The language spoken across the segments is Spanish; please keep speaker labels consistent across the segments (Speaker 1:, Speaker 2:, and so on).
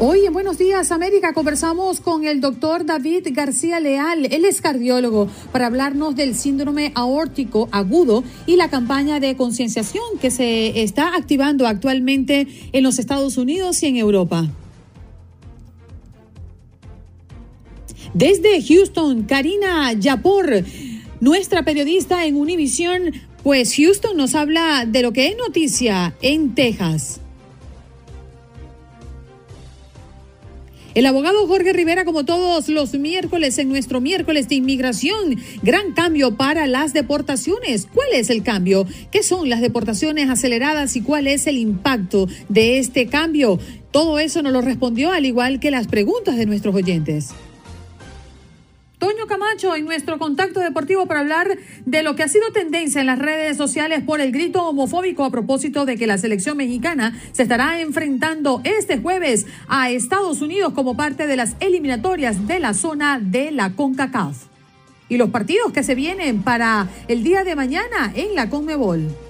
Speaker 1: Hoy en Buenos Días América conversamos con el doctor David García Leal. Él es cardiólogo para hablarnos del síndrome aórtico agudo y la campaña de concienciación que se está activando actualmente en los Estados Unidos y en Europa. Desde Houston, Karina Yapor, nuestra periodista en Univision, pues Houston nos habla de lo que es noticia en Texas. El abogado Jorge Rivera, como todos los miércoles en nuestro miércoles de inmigración, gran cambio para las deportaciones. ¿Cuál es el cambio? ¿Qué son las deportaciones aceleradas y cuál es el impacto de este cambio? Todo eso nos lo respondió al igual que las preguntas de nuestros oyentes. Toño Camacho en nuestro contacto deportivo para hablar de lo que ha sido tendencia en las redes sociales por el grito homofóbico a propósito de que la selección mexicana se estará enfrentando este jueves a Estados Unidos como parte de las eliminatorias de la zona de la CONCACAF. Y los partidos que se vienen para el día de mañana en la CONMEBOL.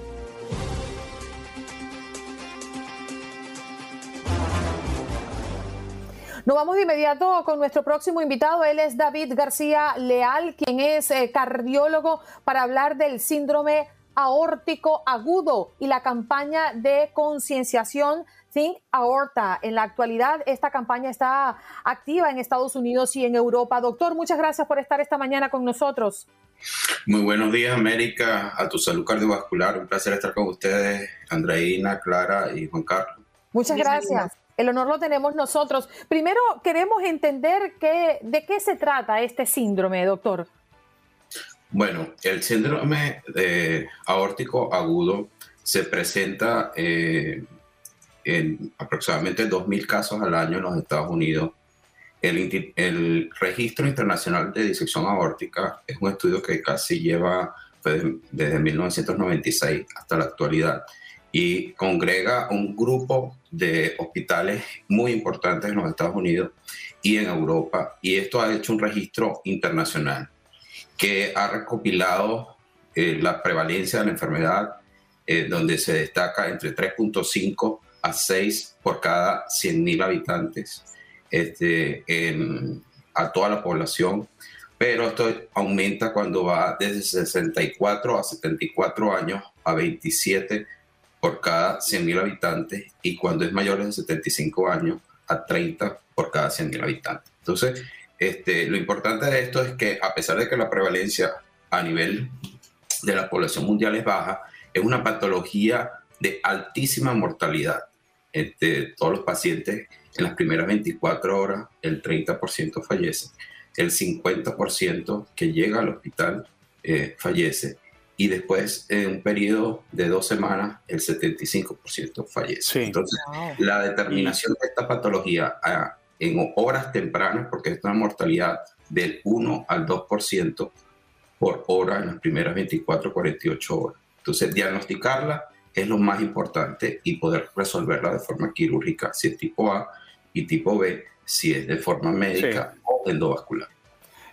Speaker 1: Nos vamos de inmediato con nuestro próximo invitado. Él es David García Leal, quien es eh, cardiólogo para hablar del síndrome aórtico agudo y la campaña de concienciación Think Aorta. En la actualidad, esta campaña está activa en Estados Unidos y en Europa. Doctor, muchas gracias por estar esta mañana con nosotros.
Speaker 2: Muy buenos días, América, a tu salud cardiovascular. Un placer estar con ustedes, Andreina, Clara y Juan Carlos.
Speaker 1: Muchas gracias. El honor lo tenemos nosotros. Primero queremos entender qué, de qué se trata este síndrome, doctor.
Speaker 2: Bueno, el síndrome aórtico agudo se presenta eh, en aproximadamente 2.000 casos al año en los Estados Unidos. El, Registro Internacional de Disección Aórtica es un estudio que casi lleva desde 1996 hasta la actualidad y congrega un grupo de hospitales muy importantes en los Estados Unidos y en Europa. Y esto ha hecho un registro internacional que ha recopilado eh, la prevalencia de la enfermedad, eh, donde se destaca entre 3.5 a 6 por cada 100.000 habitantes este, a toda la población. Pero esto aumenta cuando va desde 64 a 74 años a 27 por cada 100.000 habitantes y cuando es mayor de 75 años a 30 por cada 100.000 habitantes. Entonces, este, lo importante de esto es que a pesar de que la prevalencia a nivel de la población mundial es baja, es una patología de altísima mortalidad. Este, todos los pacientes en las primeras 24 horas, el 30% fallece, el 50% que llega al hospital eh, fallece y después en un periodo de dos semanas el 75% fallece. Entonces, la determinación de esta patología ah, en horas tempranas, porque es una mortalidad del 1 al 2% por hora en las primeras 24 48 horas. Entonces, diagnosticarla es lo más importante y poder resolverla de forma quirúrgica, si es tipo A, y tipo B, si es de forma médica o endovascular.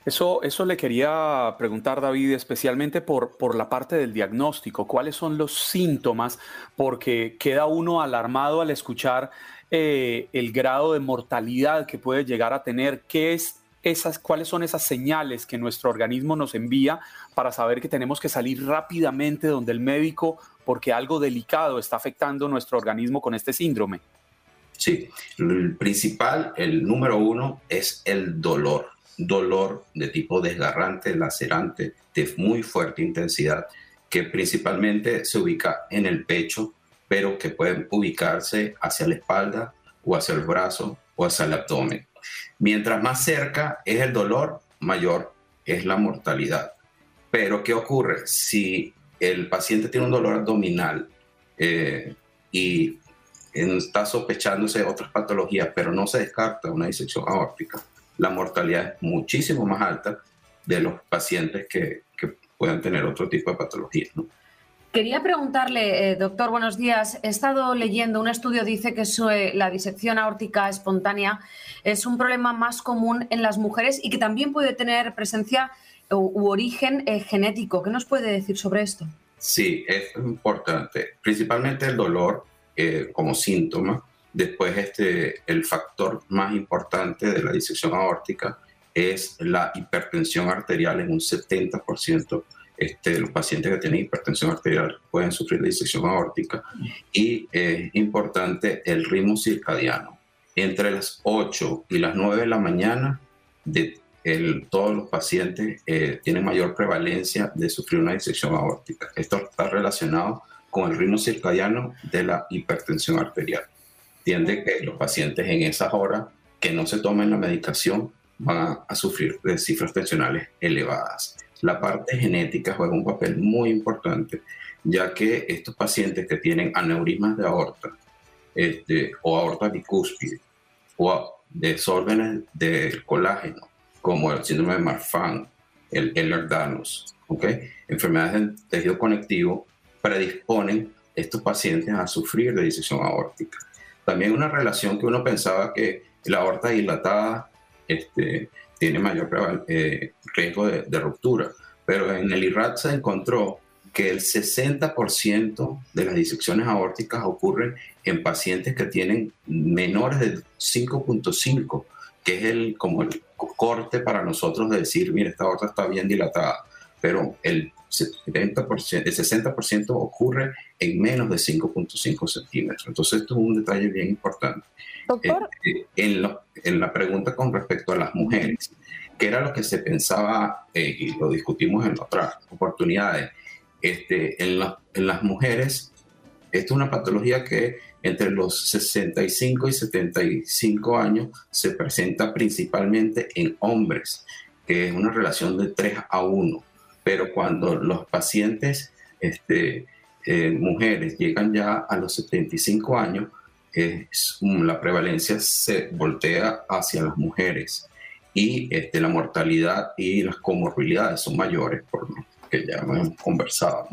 Speaker 3: Eso, eso le quería preguntar, David, especialmente por, por la parte del diagnóstico. ¿Cuáles son los síntomas? Porque queda uno alarmado al escuchar eh, el grado de mortalidad que puede llegar a tener. ¿Qué es esas, ¿Cuáles son esas señales que nuestro organismo nos envía para saber que tenemos que salir rápidamente donde el médico porque algo delicado está afectando nuestro organismo con este síndrome?
Speaker 2: Sí, el principal, el número uno, es el dolor dolor de tipo desgarrante, lacerante, de muy fuerte intensidad, que principalmente se ubica en el pecho, pero que puede ubicarse hacia la espalda o hacia el brazo o hacia el abdomen. Mientras más cerca es el dolor, mayor es la mortalidad. Pero ¿qué ocurre? Si el paciente tiene un dolor abdominal eh, y está sospechándose de otras patologías, pero no se descarta una disección aórtica, la mortalidad es muchísimo más alta de los pacientes que, que puedan tener otro tipo de patologías.
Speaker 4: Quería preguntarle, eh, doctor, buenos días. He estado leyendo, un estudio dice que la disección aórtica espontánea es un problema más común en las mujeres y que también puede tener presencia u, origen eh, genético. ¿Qué nos puede decir sobre esto?
Speaker 2: Sí, es importante. Principalmente el dolor eh, como síntoma. Después, este, el factor más importante de la disección aórtica es la hipertensión arterial en un 70% este, los pacientes que tienen hipertensión arterial pueden sufrir de disección aórtica y es importante el ritmo circadiano. Entre las 8 y las 9 de la mañana, de todos los pacientes eh, tienen mayor prevalencia de sufrir una disección aórtica. Esto está relacionado con el ritmo circadiano de la hipertensión arterial. Tiende que los pacientes en esas horas que no se tomen la medicación van a sufrir de cifras tensionales elevadas la parte genética juega un papel muy importante, ya que estos pacientes que tienen aneurismas de aorta este, o aorta bicúspide o desórdenes del colágeno, como el síndrome de Marfan, el Ehlers-Danlos, ¿okay? enfermedades del tejido conectivo, predisponen estos pacientes a sufrir de disección aórtica. También una relación que uno pensaba que la aorta dilatada este, tiene mayor eh, riesgo de, ruptura. Pero en el IRAT se encontró que el 60% de las disecciones aórticas ocurren en pacientes que tienen menores de 5.5, que es el, como el corte para nosotros de decir, mira, esta aorta está bien dilatada, pero el, 70%, el 60% ocurre en menos de 5.5 centímetros. Entonces, esto es un detalle bien importante. Doctor. Eh, en, en, la pregunta con respecto a las mujeres, que era lo que se pensaba, eh, y lo discutimos en otras oportunidades, este, en, en las mujeres, esta es una patología que entre los 65 y 75 años se presenta principalmente en hombres, que es una relación de 3 a 1. Pero cuando los pacientes, este, eh, mujeres, llegan ya a los 75 años, la prevalencia se voltea hacia las mujeres y este, la mortalidad y las comorbilidades son mayores por lo que ya hemos conversado.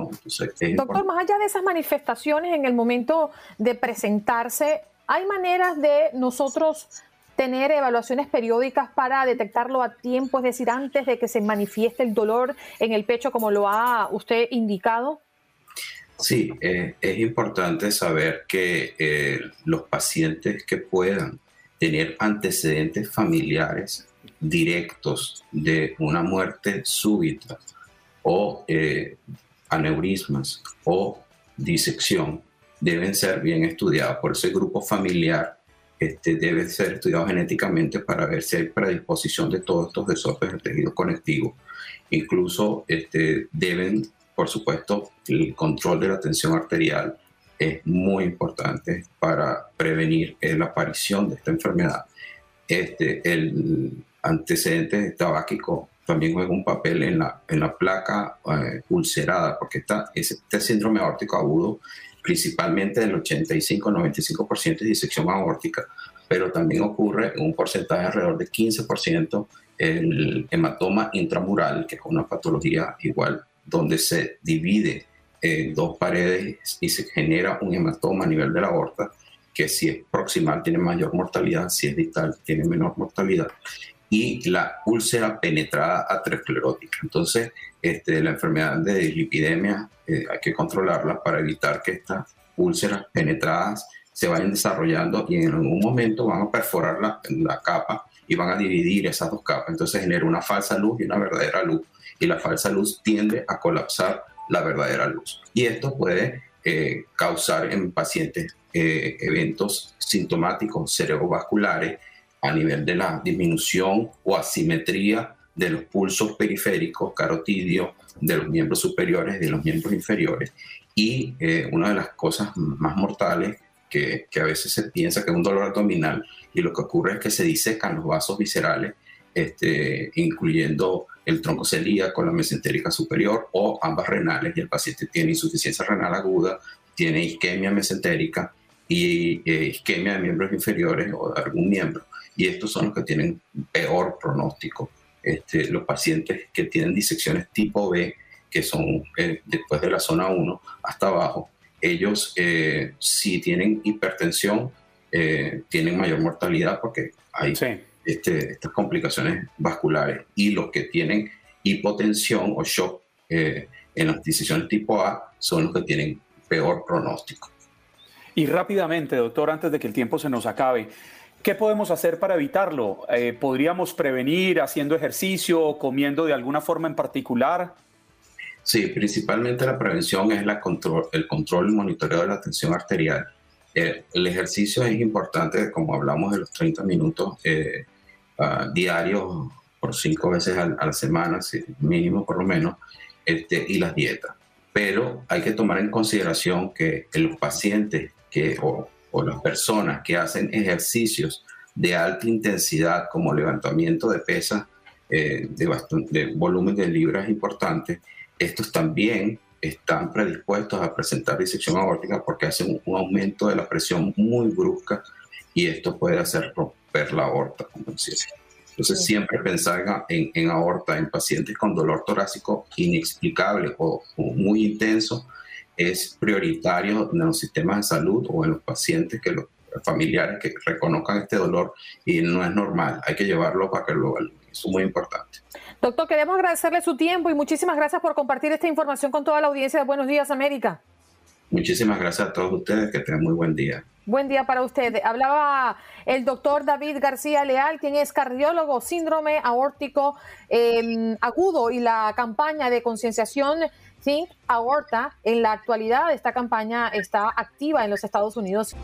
Speaker 1: Doctor, más allá de esas manifestaciones en el momento de presentarse, ¿hay maneras de nosotros tener evaluaciones periódicas para detectarlo a tiempo, es decir, antes de que se manifieste el dolor en el pecho como lo ha usted indicado?
Speaker 2: Sí, eh, es importante saber que eh, los pacientes que puedan tener antecedentes familiares directos de una muerte súbita o eh, aneurismas o disección deben ser bien estudiados. Por ese grupo familiar este, debe ser estudiado genéticamente para ver si hay predisposición de todos estos desórdenes del tejido conectivo. Incluso este, deben por supuesto, el control de la tensión arterial es muy importante para prevenir la aparición de esta enfermedad. Este, el antecedente tabáquico también juega un papel en la, en la placa eh, ulcerada, porque esta, este síndrome aórtico agudo, principalmente del 85-95% de disección aórtica, pero también ocurre un porcentaje alrededor de 15% el hematoma intramural, que es una patología igual donde se divide en dos paredes y se genera un hematoma a nivel de la aorta, que si es proximal tiene mayor mortalidad, si es distal tiene menor mortalidad, y la úlcera penetrada aterosclerótica. Entonces, este, la enfermedad de lipidemia eh, hay que controlarla para evitar que estas úlceras penetradas se vayan desarrollando y en algún momento van a perforar la, la capa y van a dividir esas dos capas. Entonces genera una falsa luz y una verdadera luz y la falsa luz tiende a colapsar la verdadera luz. Y esto puede eh, causar en pacientes eh, eventos sintomáticos cerebrovasculares a nivel de la disminución o asimetría de los pulsos periféricos carotidios de los miembros superiores y de los miembros inferiores. Y eh, una de las cosas más mortales que, que, a veces se piensa que es un dolor abdominal y lo que ocurre es que se disecan los vasos viscerales, este, incluyendo el tronco celíaco, la mesentérica superior o ambas renales y el paciente tiene insuficiencia renal aguda, tiene isquemia mesentérica y eh, isquemia de miembros inferiores o de algún miembro. Y estos son los que tienen peor pronóstico. Este, los pacientes que tienen disecciones tipo B, que son eh, después de la zona 1 hasta abajo, ellos eh, si tienen hipertensión, tienen mayor mortalidad porque hay este, estas complicaciones vasculares. Y los que tienen hipotensión o shock en las disecciones tipo A son los que tienen peor pronóstico.
Speaker 3: Y rápidamente, doctor, antes de que el tiempo se nos acabe, ¿qué podemos hacer para evitarlo? Eh, ¿Podríamos prevenir haciendo ejercicio o comiendo de alguna forma en particular?
Speaker 2: Sí, principalmente la prevención es la control, el control y monitoreo de la tensión arterial. Eh, el ejercicio es importante, como hablamos de los 30 minutos eh, uh, diarios por cinco veces a, la semana, mínimo por lo menos, este, y las dietas. Pero hay que tomar en consideración que los pacientes que, o, las personas que hacen ejercicios de alta intensidad como levantamiento de pesas eh, de, volumen de libras importantes, estos también están predispuestos a presentar disección aórtica porque hacen un, aumento de la presión muy brusca y esto puede hacer romper la aorta. Entonces, siempre pensar en, en, aorta en pacientes con dolor torácico inexplicable o muy intenso es prioritario en los sistemas de salud o en los pacientes que los familiares que reconozcan este dolor y no es normal, hay que llevarlo para que lo evalúen. Eso es muy importante.
Speaker 1: Doctor, queremos agradecerle su tiempo y muchísimas gracias por compartir esta información con toda la audiencia de Buenos Días América.
Speaker 2: Muchísimas gracias a todos ustedes, que tengan muy buen día.
Speaker 1: Buen día para usted. Hablaba el doctor David García Leal, quien es cardiólogo, síndrome aórtico em, agudo y la campaña de concienciación Think Aorta. En la actualidad, esta campaña está activa en los Estados Unidos.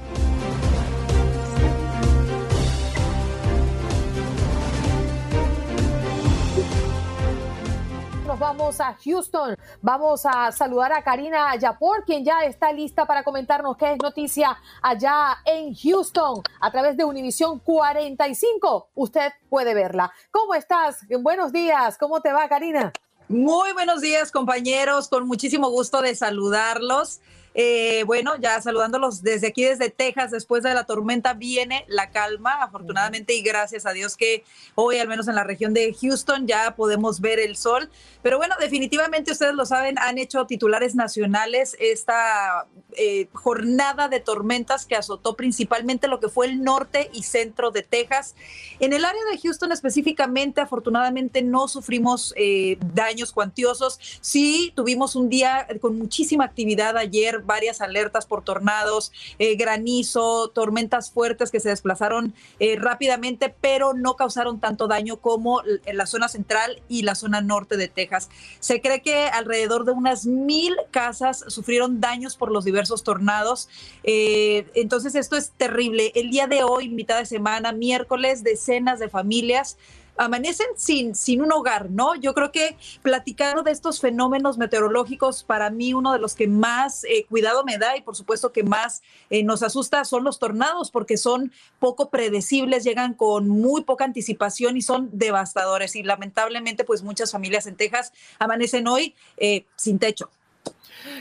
Speaker 1: Nos vamos a Houston. Vamos a saludar a Karina Yapor, quien ya está lista para comentarnos qué es noticia allá en Houston a través de Univisión 45. Usted puede verla. ¿Cómo estás? Buenos días. ¿Cómo te va, Karina?
Speaker 5: Muy buenos días, compañeros. Con muchísimo gusto de saludarlos. Eh, bueno, ya saludándolos desde aquí, desde Texas, después de la tormenta viene la calma, afortunadamente, y gracias a Dios que hoy, al menos en la región de Houston, ya podemos ver el sol. Pero bueno, definitivamente ustedes lo saben, han hecho titulares nacionales esta eh, jornada de tormentas que azotó principalmente lo que fue el norte y centro de Texas. En el área de Houston específicamente, afortunadamente, no sufrimos eh, daños cuantiosos. Sí, tuvimos un día con muchísima actividad ayer varias alertas por tornados, eh, granizo, tormentas fuertes que se desplazaron eh, rápidamente, pero no causaron tanto daño como en la zona central y la zona norte de Texas. Se cree que alrededor de unas mil casas sufrieron daños por los diversos tornados. Eh, entonces esto es terrible. El día de hoy, mitad de semana, miércoles, decenas de familias amanecen sin, sin un hogar, ¿no? Yo creo que platicando de estos fenómenos meteorológicos, para mí uno de los que más eh, cuidado me da y por supuesto que más eh, nos asusta son los tornados, porque son poco predecibles, llegan con muy poca anticipación y son devastadores. Y lamentablemente, pues muchas familias en Texas amanecen hoy eh, sin techo.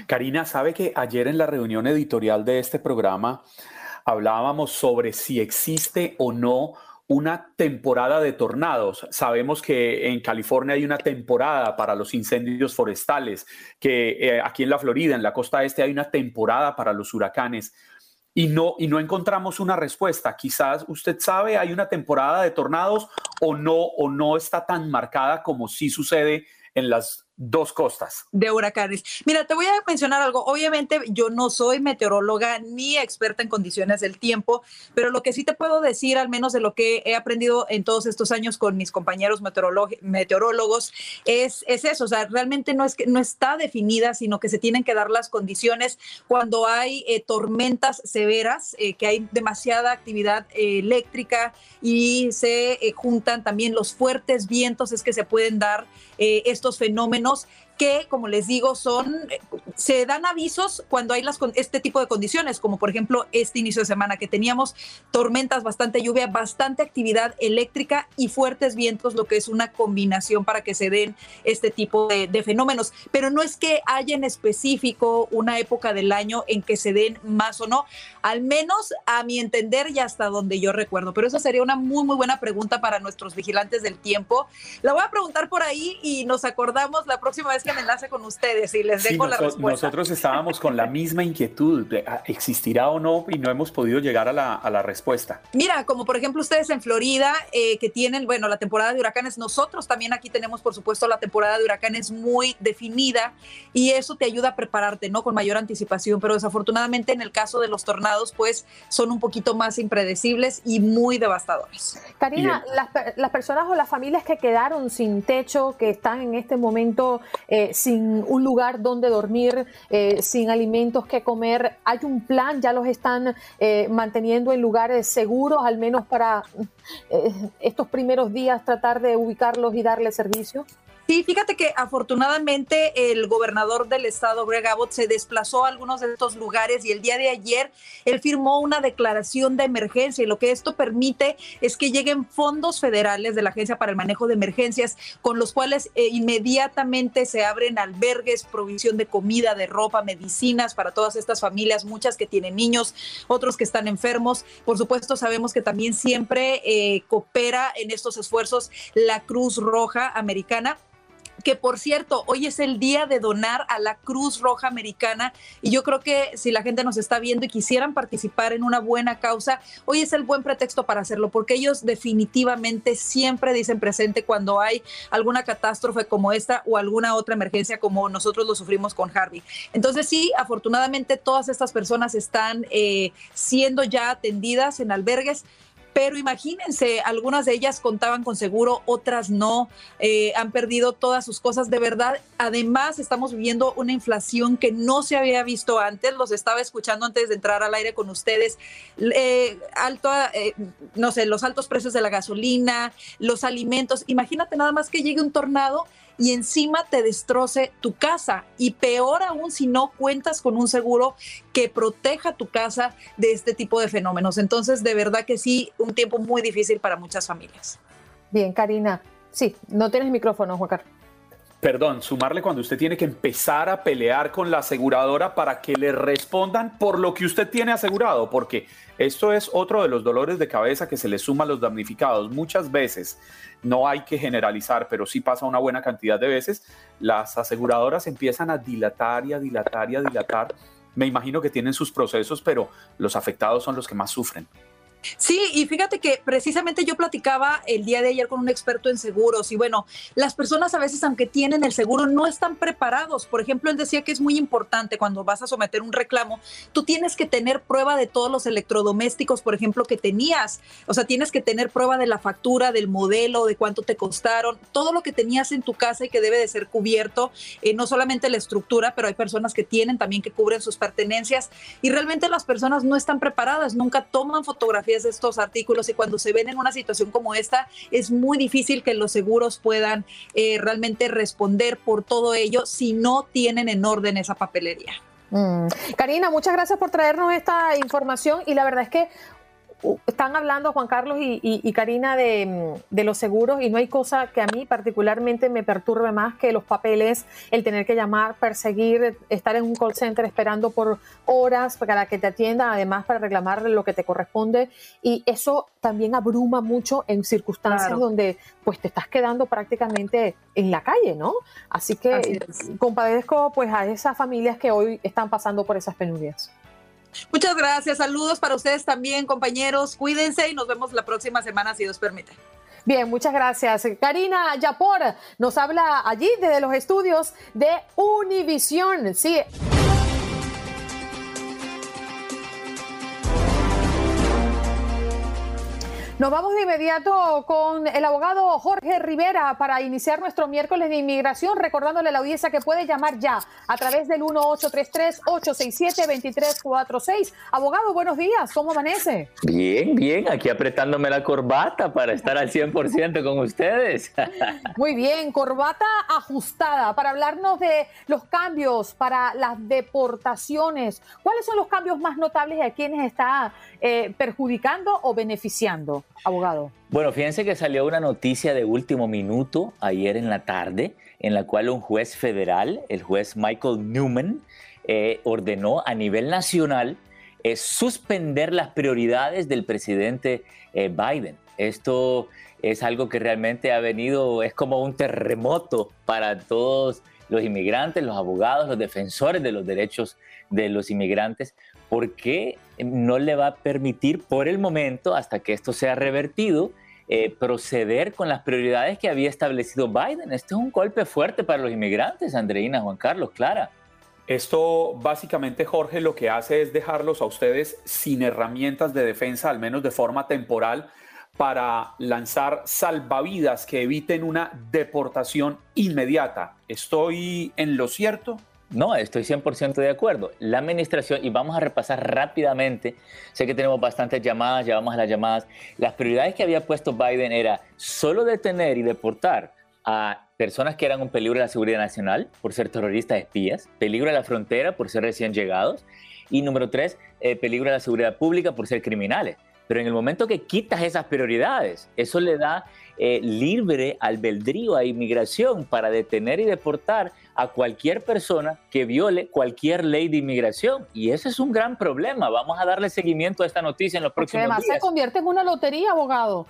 Speaker 3: Karina, sabe que ayer en la reunión editorial de este programa hablábamos sobre si existe o no una temporada de tornados. Sabemos que en California hay una temporada para los incendios forestales, que eh, aquí en la Florida, en la costa este, hay una temporada para los huracanes. Y no, y no encontramos una respuesta. Quizás usted sabe, hay una temporada de tornados o no, o no está tan marcada como sí sucede en las dos costas.
Speaker 5: De huracanes. Mira, te voy a mencionar algo. Obviamente yo no soy meteoróloga ni experta en condiciones del tiempo, pero lo que sí te puedo decir, al menos de lo que he aprendido en todos estos años con mis compañeros meteorólogos, es, es eso. O sea, realmente no, es que, no está definida, sino que se tienen que dar las condiciones cuando hay eh, tormentas severas, eh, que hay demasiada actividad eh, eléctrica y se juntan también los fuertes vientos, es que se pueden dar estos fenómenos mexicanos que, como les digo, son, se dan avisos cuando hay las, este tipo de condiciones, como por ejemplo este inicio de semana que teníamos tormentas, bastante lluvia, bastante actividad eléctrica y fuertes vientos, lo que es una combinación para que se den este tipo de, fenómenos. Pero no es que haya en específico una época del año en que se den más o no, al menos a mi entender y hasta donde yo recuerdo. Pero eso sería una muy, muy buena pregunta para nuestros vigilantes del tiempo. La voy a preguntar por ahí y nos acordamos la próxima vez me enlace con ustedes y les dejo la respuesta.
Speaker 3: Nosotros estábamos con la misma inquietud, ah, ¿existirá o no? Y no hemos podido llegar a la, a la respuesta.
Speaker 5: Mira, como por ejemplo ustedes en Florida, eh, que tienen, bueno, la temporada de huracanes, nosotros también aquí tenemos, por supuesto, la temporada de huracanes muy definida y eso te ayuda a prepararte, ¿no? Con mayor anticipación, pero desafortunadamente en el caso de los tornados, pues son un poquito más impredecibles y muy devastadores.
Speaker 1: Karina, las, las personas o las familias que quedaron sin techo, que están en este momento eh, sin un lugar donde dormir, eh, sin alimentos que comer. ¿Hay un plan? ¿Ya los están eh, manteniendo en lugares seguros, al menos para estos primeros días tratar de ubicarlos y darles servicio?
Speaker 5: Sí, fíjate que afortunadamente el gobernador del estado, Greg Abbott, se desplazó a algunos de estos lugares y el día de ayer él firmó una declaración de emergencia y lo que esto permite es que lleguen fondos federales de la Agencia para el Manejo de Emergencias con los cuales eh, inmediatamente se abren albergues, provisión de comida, de ropa, medicinas para todas estas familias, muchas que tienen niños, otros que están enfermos. Por supuesto, sabemos que también siempre eh, coopera en estos esfuerzos la Cruz Roja Americana que por cierto, hoy es el día de donar a la Cruz Roja Americana y yo creo que si la gente nos está viendo y quisieran participar en una buena causa, hoy es el buen pretexto para hacerlo, porque ellos definitivamente siempre dicen presente cuando hay alguna catástrofe como esta o alguna otra emergencia como nosotros lo sufrimos con Harvey. Entonces sí, afortunadamente todas estas personas están eh, siendo ya atendidas en albergues pero imagínense, algunas de ellas contaban con seguro, otras no, eh, han perdido todas sus cosas de verdad. Además, estamos viviendo una inflación que no se había visto antes, los estaba escuchando antes de entrar al aire con ustedes. Eh, alto, eh, no sé, los altos precios de la gasolina, los alimentos. Imagínate nada más que llegue un tornado y encima te destroce tu casa. Y peor aún si no cuentas con un seguro que proteja tu casa de este tipo de fenómenos. Entonces, de verdad que sí, un tiempo muy difícil para muchas familias.
Speaker 1: Bien, Karina. Sí, no tienes micrófono, Juan Carlos
Speaker 3: perdón, sumarle cuando usted tiene que empezar a pelear con la aseguradora para que le respondan por lo que usted tiene asegurado, porque esto es otro de los dolores de cabeza que se le suma a los damnificados. Muchas veces, no hay que generalizar, pero sí pasa una buena cantidad de veces, las aseguradoras empiezan a dilatar y a dilatar y a dilatar. Me imagino que tienen sus procesos, pero los afectados son los que más sufren.
Speaker 5: Sí, y fíjate que precisamente yo platicaba el día de ayer con un experto en seguros y bueno, las personas a veces aunque tienen el seguro no están preparados. Por ejemplo, él decía que es muy importante cuando vas a someter un reclamo, tú tienes que tener prueba de todos los electrodomésticos, por ejemplo, que tenías. O sea, tienes que tener prueba de la factura, del modelo, de cuánto te costaron, todo lo que tenías en tu casa y que debe de ser cubierto, eh, no solamente la estructura, pero hay personas que tienen también que cubren sus pertenencias y realmente las personas no están preparadas, nunca toman fotografías estos artículos y cuando se ven en una situación como esta, es muy difícil que los seguros puedan eh, realmente responder por todo ello si no tienen en orden esa papelería.
Speaker 1: Mm. Karina, muchas gracias por traernos esta información y la verdad es que están hablando Juan Carlos y, Karina de, los seguros y no hay cosa que a mí particularmente me perturbe más que los papeles, el tener que llamar, perseguir, estar en un call center esperando por horas para que te atiendan, además para reclamar lo que te corresponde y eso también abruma mucho en circunstancias donde pues te estás quedando prácticamente en la calle, ¿no? Así que compadezco pues a esas familias que hoy están pasando por esas penurias.
Speaker 5: Muchas gracias, saludos para ustedes también, compañeros. Cuídense y nos vemos la próxima semana, si Dios permite.
Speaker 1: Bien, muchas gracias. Karina Yapor nos habla allí desde los estudios de Univisión. Sí. Nos vamos de inmediato con el abogado Jorge Rivera para iniciar nuestro miércoles de inmigración, recordándole a la audiencia que puede llamar ya a través del 1833-867-2346. Abogado, buenos días, ¿cómo amanece?
Speaker 6: Bien, bien, aquí apretándome la corbata para estar al 100% con ustedes.
Speaker 1: Muy bien, corbata ajustada para hablarnos de los cambios para las deportaciones. ¿Cuáles son los cambios más notables y a quienes está eh, perjudicando o beneficiando? Abogado?
Speaker 6: Bueno, fíjense que salió una noticia de último minuto ayer en la tarde, en la cual un juez federal, el juez Michael Newman, eh, ordenó a nivel nacional eh, suspender las prioridades del presidente eh, Biden. Esto es algo que realmente ha venido, es como un terremoto para todos los inmigrantes, los abogados, los defensores de los derechos de los inmigrantes, porque no le va a permitir por el momento, hasta que esto sea revertido, eh, proceder con las prioridades que había establecido Biden. Este es un golpe fuerte para los inmigrantes, Andreina, Juan Carlos, Clara.
Speaker 3: Esto básicamente, Jorge, lo que hace es dejarlos a ustedes sin herramientas de defensa, al menos de forma temporal, para lanzar salvavidas que eviten una deportación inmediata. ¿Estoy en lo cierto?
Speaker 6: No, estoy 100% de acuerdo. La administración, y vamos a repasar rápidamente, sé que tenemos bastantes llamadas, ya vamos a las llamadas. Las prioridades que había puesto Biden era solo detener y deportar a personas que eran un peligro a la seguridad nacional por ser terroristas espías, peligro a la frontera por ser recién llegados, y número tres, eh, peligro a la seguridad pública por ser criminales. Pero en el momento que quitas esas prioridades, eso le da eh, libre albedrío a inmigración para detener y deportar a cualquier persona que viole cualquier ley de inmigración. Y ese es un gran problema. Vamos a darle seguimiento a esta noticia en los próximos
Speaker 1: días. Además se convierte en una lotería, abogado.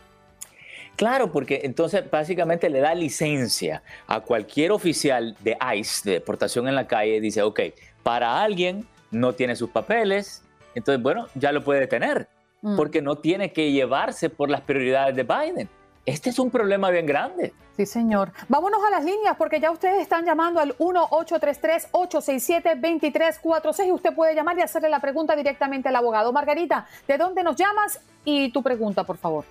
Speaker 6: Claro, porque entonces básicamente le da licencia a cualquier oficial de ICE, de deportación en la calle, dice, ok, para alguien no tiene sus papeles, entonces, bueno, ya lo puede detener, mm. porque no tiene que llevarse por las prioridades de Biden. Este es un problema bien grande.
Speaker 1: Sí, señor. Vámonos a las líneas porque ya ustedes están llamando al 1-833-867-2346 y usted puede llamar y hacerle la pregunta directamente al abogado. Margarita, ¿de dónde nos llamas? Y tu pregunta, por favor.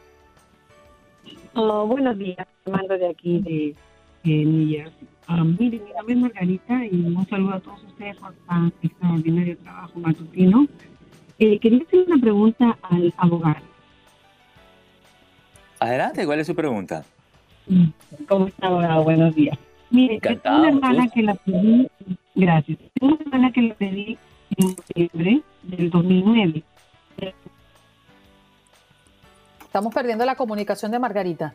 Speaker 7: Oh, buenos días, mando de aquí de, New Jersey. Ah, mire, mi nombre es Margarita y un saludo a todos ustedes por este extraordinario trabajo matutino. Eh, quería hacer una pregunta al abogado.
Speaker 6: Adelante, ¿cuál es su pregunta?
Speaker 7: ¿Cómo está, abogado? Buenos días. Mire, tengo una hermana que la pedí, gracias, tengo una hermana que la pedí en noviembre del 2009.
Speaker 1: Estamos perdiendo la comunicación de Margarita.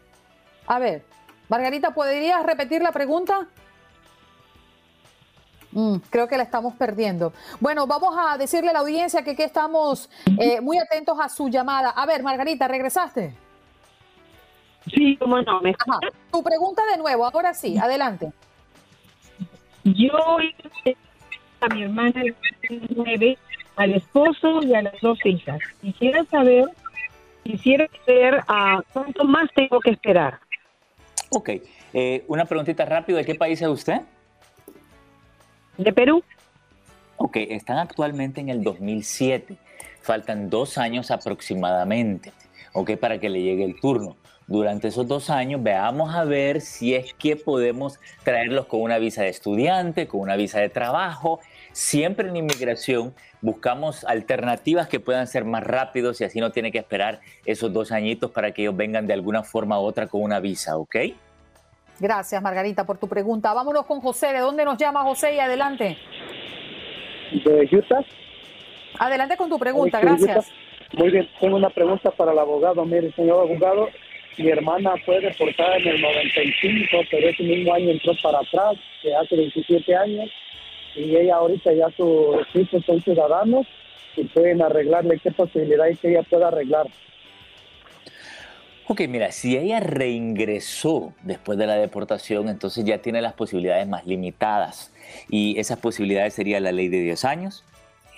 Speaker 1: A ver, Margarita, ¿podrías repetir la pregunta? Mm, creo que la estamos perdiendo. Bueno, vamos a decirle a la audiencia que, que estamos eh, muy atentos a su llamada. A ver, Margarita, ¿regresaste?
Speaker 7: Sí, cómo no. Me
Speaker 1: Tu pregunta de nuevo, ahora sí, adelante.
Speaker 7: Yo a mi hermana nueve, al esposo y a las dos hijas. Quisiera saber, quisiera saber a ah, cuánto más tengo que esperar.
Speaker 6: Ok, eh, una preguntita rápida, ¿de qué país es usted?
Speaker 7: De Perú.
Speaker 6: Ok, están actualmente en el 2007. Faltan dos años aproximadamente, ok, para que le llegue el turno durante esos dos años, veamos a ver si es que podemos traerlos con una visa de estudiante, con una visa de trabajo. Siempre en inmigración buscamos alternativas que puedan ser más rápidos y así no tiene que esperar esos dos añitos para que ellos vengan de alguna forma u otra con una visa, ¿ok?
Speaker 1: Gracias, Margarita, por tu pregunta. Vámonos con José. ¿De dónde nos llama José? Y adelante.
Speaker 8: De Utah.
Speaker 1: Adelante con tu pregunta, gracias.
Speaker 8: Muy bien, tengo una pregunta para el abogado. Mire, señor abogado, mi hermana fue deportada en el 95, pero ese mismo año entró para atrás, que hace 27 años, y ella ahorita ya sus hijos son ciudadanos y pueden arreglarle. ¿Qué posibilidad hay que ella pueda arreglar?
Speaker 6: Ok, mira, si ella reingresó después de la deportación, entonces ya tiene las posibilidades más limitadas. Y esas posibilidades serían la ley de 10 años,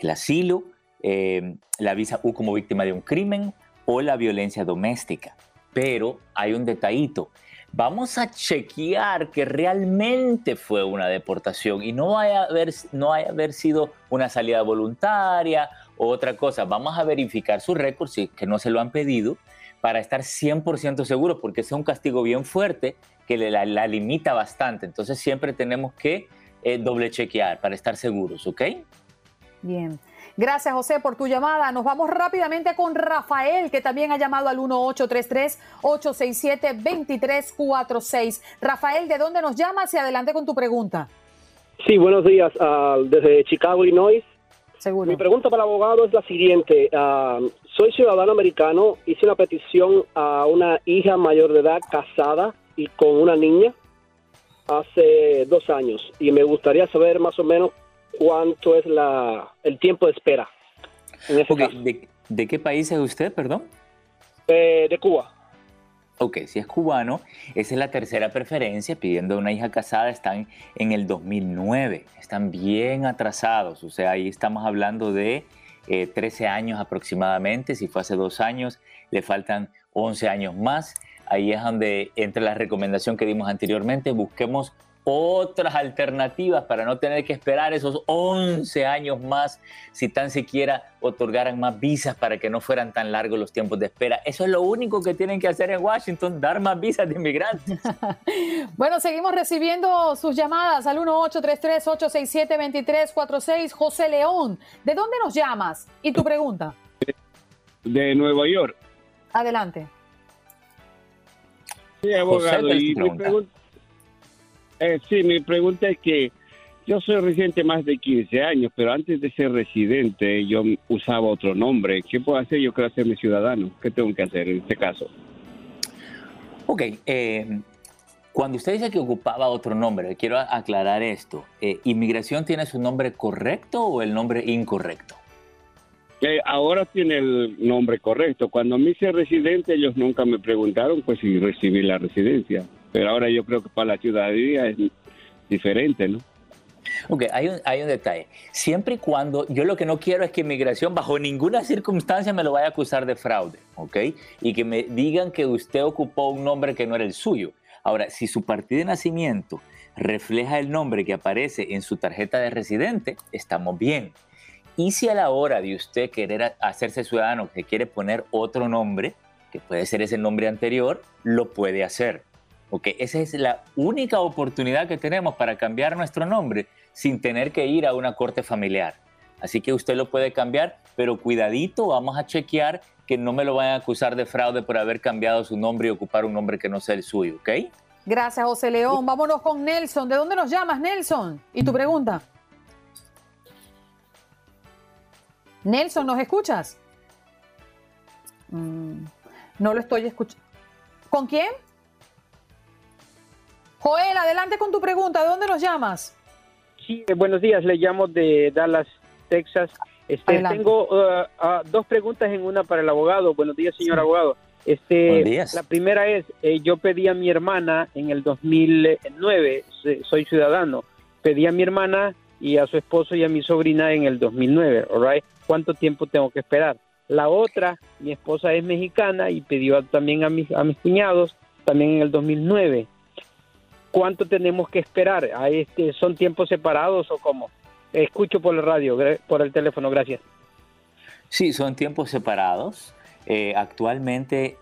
Speaker 6: el asilo, eh, la visa U como víctima de un crimen o la violencia doméstica. pero hay un detallito. Vamos a chequear que realmente fue una deportación y no haya haber, no haya haber sido una salida voluntaria o otra cosa. Vamos a verificar su récord, si que no se lo han pedido, para estar 100% seguros, porque es un castigo bien fuerte que la, la limita bastante. Entonces siempre tenemos que eh, doble chequear para estar seguros, ¿ok?
Speaker 1: Bien. Gracias, José, por tu llamada. Nos vamos rápidamente con Rafael, que también ha llamado al 1833-867-2346. Rafael, ¿de dónde nos llamas? Y adelante con tu pregunta.
Speaker 9: Sí, buenos días. ah, desde Chicago, Illinois.
Speaker 1: Seguro.
Speaker 9: Mi pregunta para el abogado es la siguiente. Ah, soy ciudadano americano. Hice una petición a una hija mayor de edad casada y con una niña hace dos años. Y me gustaría saber más o menos cuánto es la, el tiempo de espera. En ese
Speaker 6: Ok,
Speaker 9: caso.
Speaker 6: ¿De, de qué país es usted, perdón?
Speaker 9: Eh, de Cuba.
Speaker 6: Ok, si es cubano, esa es la tercera preferencia. Pidiendo una hija casada están en el 2009. Están bien atrasados. O sea, ahí estamos hablando de eh, 13 años aproximadamente. Si fue hace dos años, le faltan 11 años más. Ahí es donde entra la recomendación que dimos anteriormente. Busquemos otras alternativas para no tener que esperar esos 11 años más si tan siquiera otorgaran más visas para que no fueran tan largos los tiempos de espera. Eso es lo único que tienen que hacer en Washington, dar más visas de inmigrantes.
Speaker 1: Bueno, seguimos recibiendo sus llamadas al 1833-867-2346. José León, ¿de dónde nos llamas? Y tu pregunta.
Speaker 10: de Nueva York.
Speaker 1: Adelante.
Speaker 10: Sí, abogado.
Speaker 6: ¿cuál es tu
Speaker 10: y mi
Speaker 6: pregunta?
Speaker 10: Eh, sí, mi pregunta es que yo soy residente más de 15 años, pero antes de ser residente yo usaba otro nombre. ¿Qué puedo hacer? Yo quiero hacerme ciudadano. ¿Qué tengo que hacer en este caso?
Speaker 6: Ok, eh, cuando usted dice que ocupaba otro nombre, quiero aclarar esto. Eh, ¿Inmigración tiene su nombre correcto o el nombre incorrecto?
Speaker 10: Eh, ahora tiene el nombre correcto. Cuando me hice residente ellos nunca me preguntaron pues si recibí la residencia. Pero ahora yo creo que para la ciudadanía es diferente, ¿no?
Speaker 6: Ok, hay un, hay un detalle. Siempre y cuando, yo lo que no quiero es que inmigración bajo ninguna circunstancia me lo vaya a acusar de fraude, ¿ok? Y que me digan que usted ocupó un nombre que no era el suyo. Ahora, si su partida de nacimiento refleja el nombre que aparece en su tarjeta de residente, estamos bien. Y si a la hora de usted querer hacerse ciudadano, que quiere poner otro nombre, que puede ser ese nombre anterior, lo puede hacer. ¿Ok? Esa es la única oportunidad que tenemos para cambiar nuestro nombre sin tener que ir a una corte familiar. Así que usted lo puede cambiar, pero cuidadito, vamos a chequear que no me lo vayan a acusar de fraude por haber cambiado su nombre y ocupar un nombre que no sea el suyo, ¿ok?
Speaker 1: Gracias, José León. Vámonos con Nelson. ¿De dónde nos llamas, Nelson? Y tu pregunta. Nelson, ¿nos escuchas? Mm, no lo estoy escuchando. ¿Con quién? Joel, adelante con tu pregunta. ¿De dónde nos llamas?
Speaker 11: Sí, eh, buenos días, le llamo de Dallas, Texas. Este, tengo uh, ah, dos preguntas en una para el abogado. Buenos días, señor abogado. Este,
Speaker 6: Buenos días.
Speaker 11: La primera es, eh, yo pedí a mi hermana en el 2009, se- soy ciudadano, pedí a mi hermana y a su esposo y a mi sobrina en el 2009, all right? ¿Cuánto tiempo tengo que esperar? La otra, mi esposa es mexicana y pidió también a mis, a mis cuñados también en el 2009. ¿Cuánto tenemos que esperar? ¿A este, ¿Son tiempos separados o cómo? Escucho por la radio, por el teléfono, gracias.
Speaker 6: Sí, son tiempos separados. Eh, actualmente,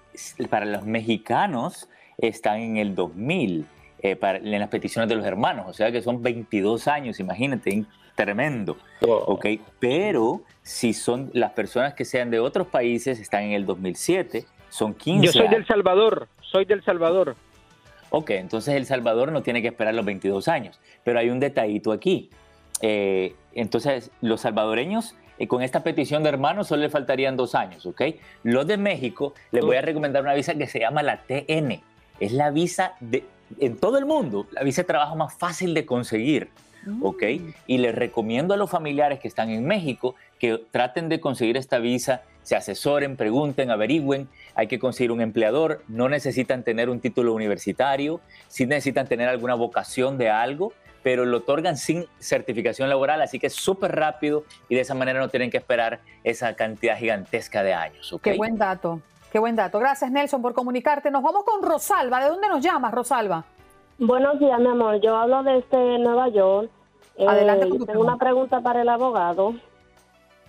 Speaker 6: para los mexicanos, están en el 2000, eh, para, en las peticiones de los hermanos, o sea que son 22 años, imagínate, tremendo. ¿ok? Pero si son las personas que sean de otros países, están en el 2007, son 15
Speaker 11: Yo soy
Speaker 6: años.
Speaker 11: del Salvador, soy del Salvador.
Speaker 6: Ok, entonces El Salvador no tiene que esperar los 22 años, pero hay un detallito aquí. Eh, entonces, los salvadoreños eh, con esta petición de hermanos solo le faltarían dos años, ¿ok? Los de México, les voy a recomendar una visa que se llama la TN. Es la visa de, en todo el mundo, la visa de trabajo más fácil de conseguir, ¿ok? Y les recomiendo a los familiares que están en México que traten de conseguir esta visa, se asesoren, pregunten, averigüen. Hay que conseguir un empleador, no necesitan tener un título universitario, sí necesitan tener alguna vocación de algo, pero lo otorgan sin certificación laboral, así que es súper rápido y de esa manera no tienen que esperar esa cantidad gigantesca de años.
Speaker 1: Qué buen dato. Qué buen dato. Gracias, Nelson, por comunicarte. Nos vamos con Rosalba. ¿De dónde nos llamas, Rosalba?
Speaker 12: Buenos días, mi amor. Yo hablo desde Nueva York. Eh,
Speaker 1: Adelante con
Speaker 12: yo
Speaker 1: tu
Speaker 12: tengo una pregunta para el abogado.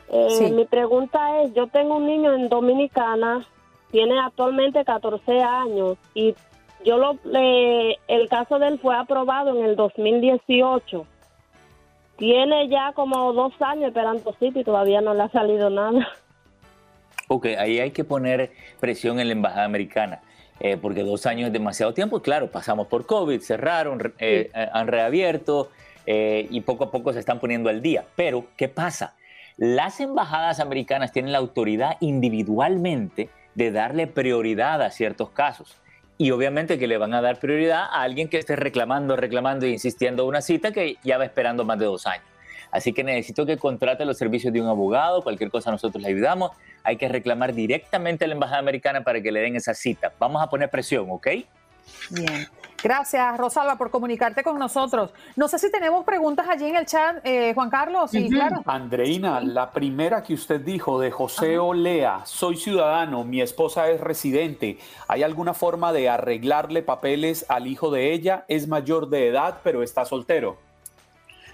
Speaker 12: Eh,
Speaker 1: Sí.
Speaker 12: Mi pregunta es, yo tengo un niño en Dominicana, tiene actualmente 14 años y yo lo, el caso de él fue aprobado en el 2018. Tiene ya como dos años esperando sitio y todavía no le ha salido nada.
Speaker 6: Ok, ahí hay que poner presión en la embajada americana, eh, porque dos años es demasiado tiempo. Claro, pasamos por COVID, cerraron, eh, eh, han reabierto eh, y poco a poco se están poniendo al día. Pero, ¿qué pasa? Las embajadas americanas tienen la autoridad individualmente de darle prioridad a ciertos casos. Y obviamente que le van a dar prioridad a alguien que esté reclamando, reclamando e insistiendo una cita que ya va esperando más de dos años. Así que necesito que contrate los servicios de un abogado, cualquier cosa nosotros le ayudamos. Hay que reclamar directamente a la Embajada Americana para que le den esa cita. Vamos a poner presión, ¿ok?
Speaker 1: Bien. Gracias, Rosalba, por comunicarte con nosotros. No sé si tenemos preguntas allí en el chat, eh, Juan Carlos. Sí, claro.
Speaker 3: Andreina, la primera que usted dijo de José Olea, soy ciudadano, mi esposa es residente. ¿Hay alguna forma de arreglarle papeles al hijo de ella? Es mayor de edad, pero está soltero.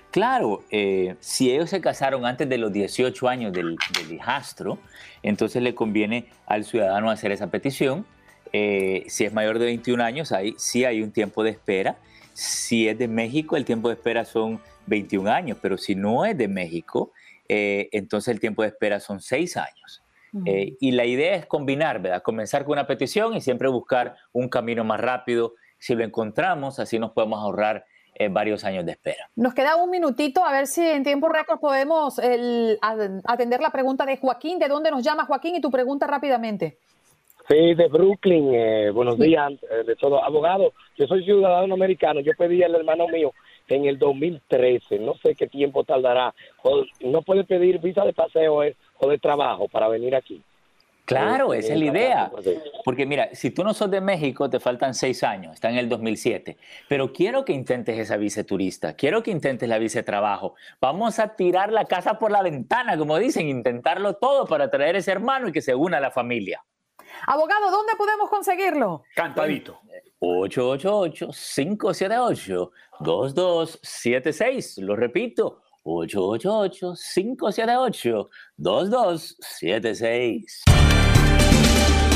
Speaker 6: Claro, eh, si ellos se casaron antes de los 18 años del, del hijastro, entonces le conviene al ciudadano hacer esa petición. Eh, si es mayor de 21 años, ahí sí hay un tiempo de espera. Si es de México, el tiempo de espera son 21 años, pero si no es de México, eh, entonces el tiempo de espera son 6 años. Eh, y la idea es combinar, ¿verdad? Comenzar con una petición y siempre buscar un camino más rápido. Si lo encontramos, así nos podemos ahorrar eh, varios años de espera.
Speaker 1: Nos queda un minutito a ver si en tiempo récord podemos el- atender la pregunta de Joaquín. ¿De dónde nos llama Joaquín? Y tu pregunta rápidamente.
Speaker 13: Sí, de Brooklyn. eh, buenos días, eh, de todo. Abogado, yo soy ciudadano americano. Yo pedí al hermano mío en el 2013. No sé qué tiempo tardará. O- no puede pedir visa de paseo eh, o de trabajo para venir aquí.
Speaker 6: Claro,
Speaker 13: Eh,
Speaker 6: esa es la idea.
Speaker 13: sí.
Speaker 6: Porque mira, si tú no sos de México, te faltan seis años, está en el 2007. Pero quiero que intentes esa visa turista, quiero que intentes la visa de trabajo. Vamos a tirar la casa por la ventana, como dicen, intentarlo todo para traer ese hermano y que se una a la familia.
Speaker 1: Abogado, ¿dónde podemos conseguirlo?
Speaker 3: Cantadito.
Speaker 6: 888-578-2276. Lo repito, 888-578-2276.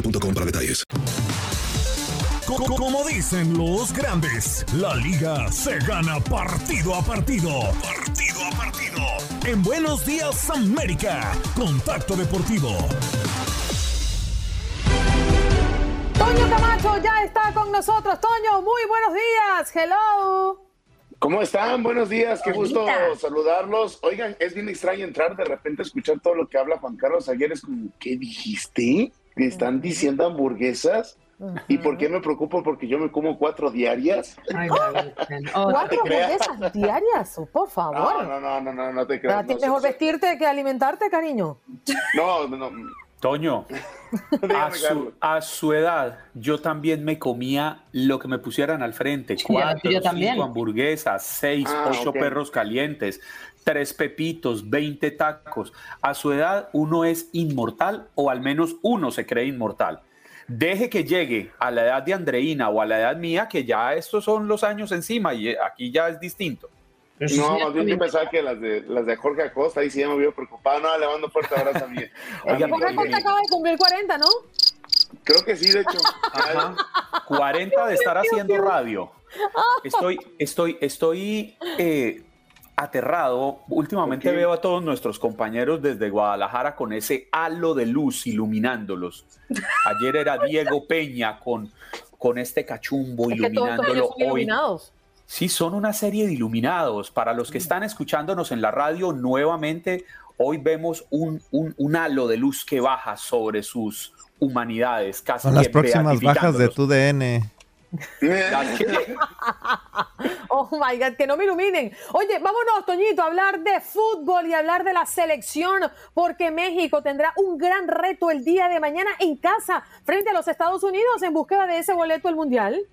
Speaker 14: boostmobile.com para detalles.
Speaker 15: Co- co- Como dicen los grandes, la liga se gana partido a partido. Partido a partido. En Buenos Días América, Contacto Deportivo.
Speaker 1: Toño Camacho ya está con nosotros. Toño, muy buenos días. Hello.
Speaker 16: ¿Cómo están? Buenos días, qué gusto saludarlos. Oigan, es bien extraño entrar de repente a escuchar todo lo que habla Juan Carlos ayer. Es como, ¿qué dijiste? ¿Me están diciendo hamburguesas? ¿Y por qué me preocupo? Porque yo me como cuatro diarias.
Speaker 1: ¿Cuatro
Speaker 16: no te creas.
Speaker 1: hamburguesas diarias? Oh, por favor.
Speaker 16: No, no, no, no, no, no te
Speaker 1: Para
Speaker 16: creas.
Speaker 1: ti
Speaker 16: no,
Speaker 1: mejor
Speaker 16: so-
Speaker 1: vestirte que alimentarte, cariño.
Speaker 16: No, no,
Speaker 3: Toño, a su, a su edad, yo también me comía lo que me pusieran al frente. Cuatro,
Speaker 4: yo también.
Speaker 3: cinco hamburguesas, seis,
Speaker 16: Ah,
Speaker 3: ocho
Speaker 16: ok.
Speaker 3: perros calientes, tres pepitos, 20 tacos. A su edad, uno es inmortal o al menos uno se cree inmortal. Deje que llegue a la edad de Andreina o a la edad mía, que ya estos son los años encima y eh, aquí ya es distinto.
Speaker 16: No, más bien yo pensaba que las de, las de Jorge Acosta, ahí sí ya me había preocupado. No, le mando fuerte abrazo a mí. a mi-
Speaker 1: Jorge Acosta acaba de cumplir 40, ¿no?
Speaker 16: Creo que sí, de hecho.
Speaker 3: 40 de estar haciendo radio. Estoy, estoy, estoy eh, aterrado. Últimamente veo a todos nuestros compañeros desde Guadalajara con ese halo de luz iluminándolos. Ayer era Diego Peña con, con este cachumbo iluminándolo hoy. Sí, son una serie de iluminados. Para los que están escuchándonos en la radio nuevamente, hoy vemos un, un, halo de luz que baja sobre sus humanidades. Casi
Speaker 17: son las próximas bajas de tu DN.
Speaker 1: oh my God, que no me iluminen. Oye, vámonos, Toñito, a hablar de fútbol y hablar de la selección, porque México tendrá un gran reto el día de mañana en casa frente a los Estados Unidos en búsqueda de ese boleto al Mundial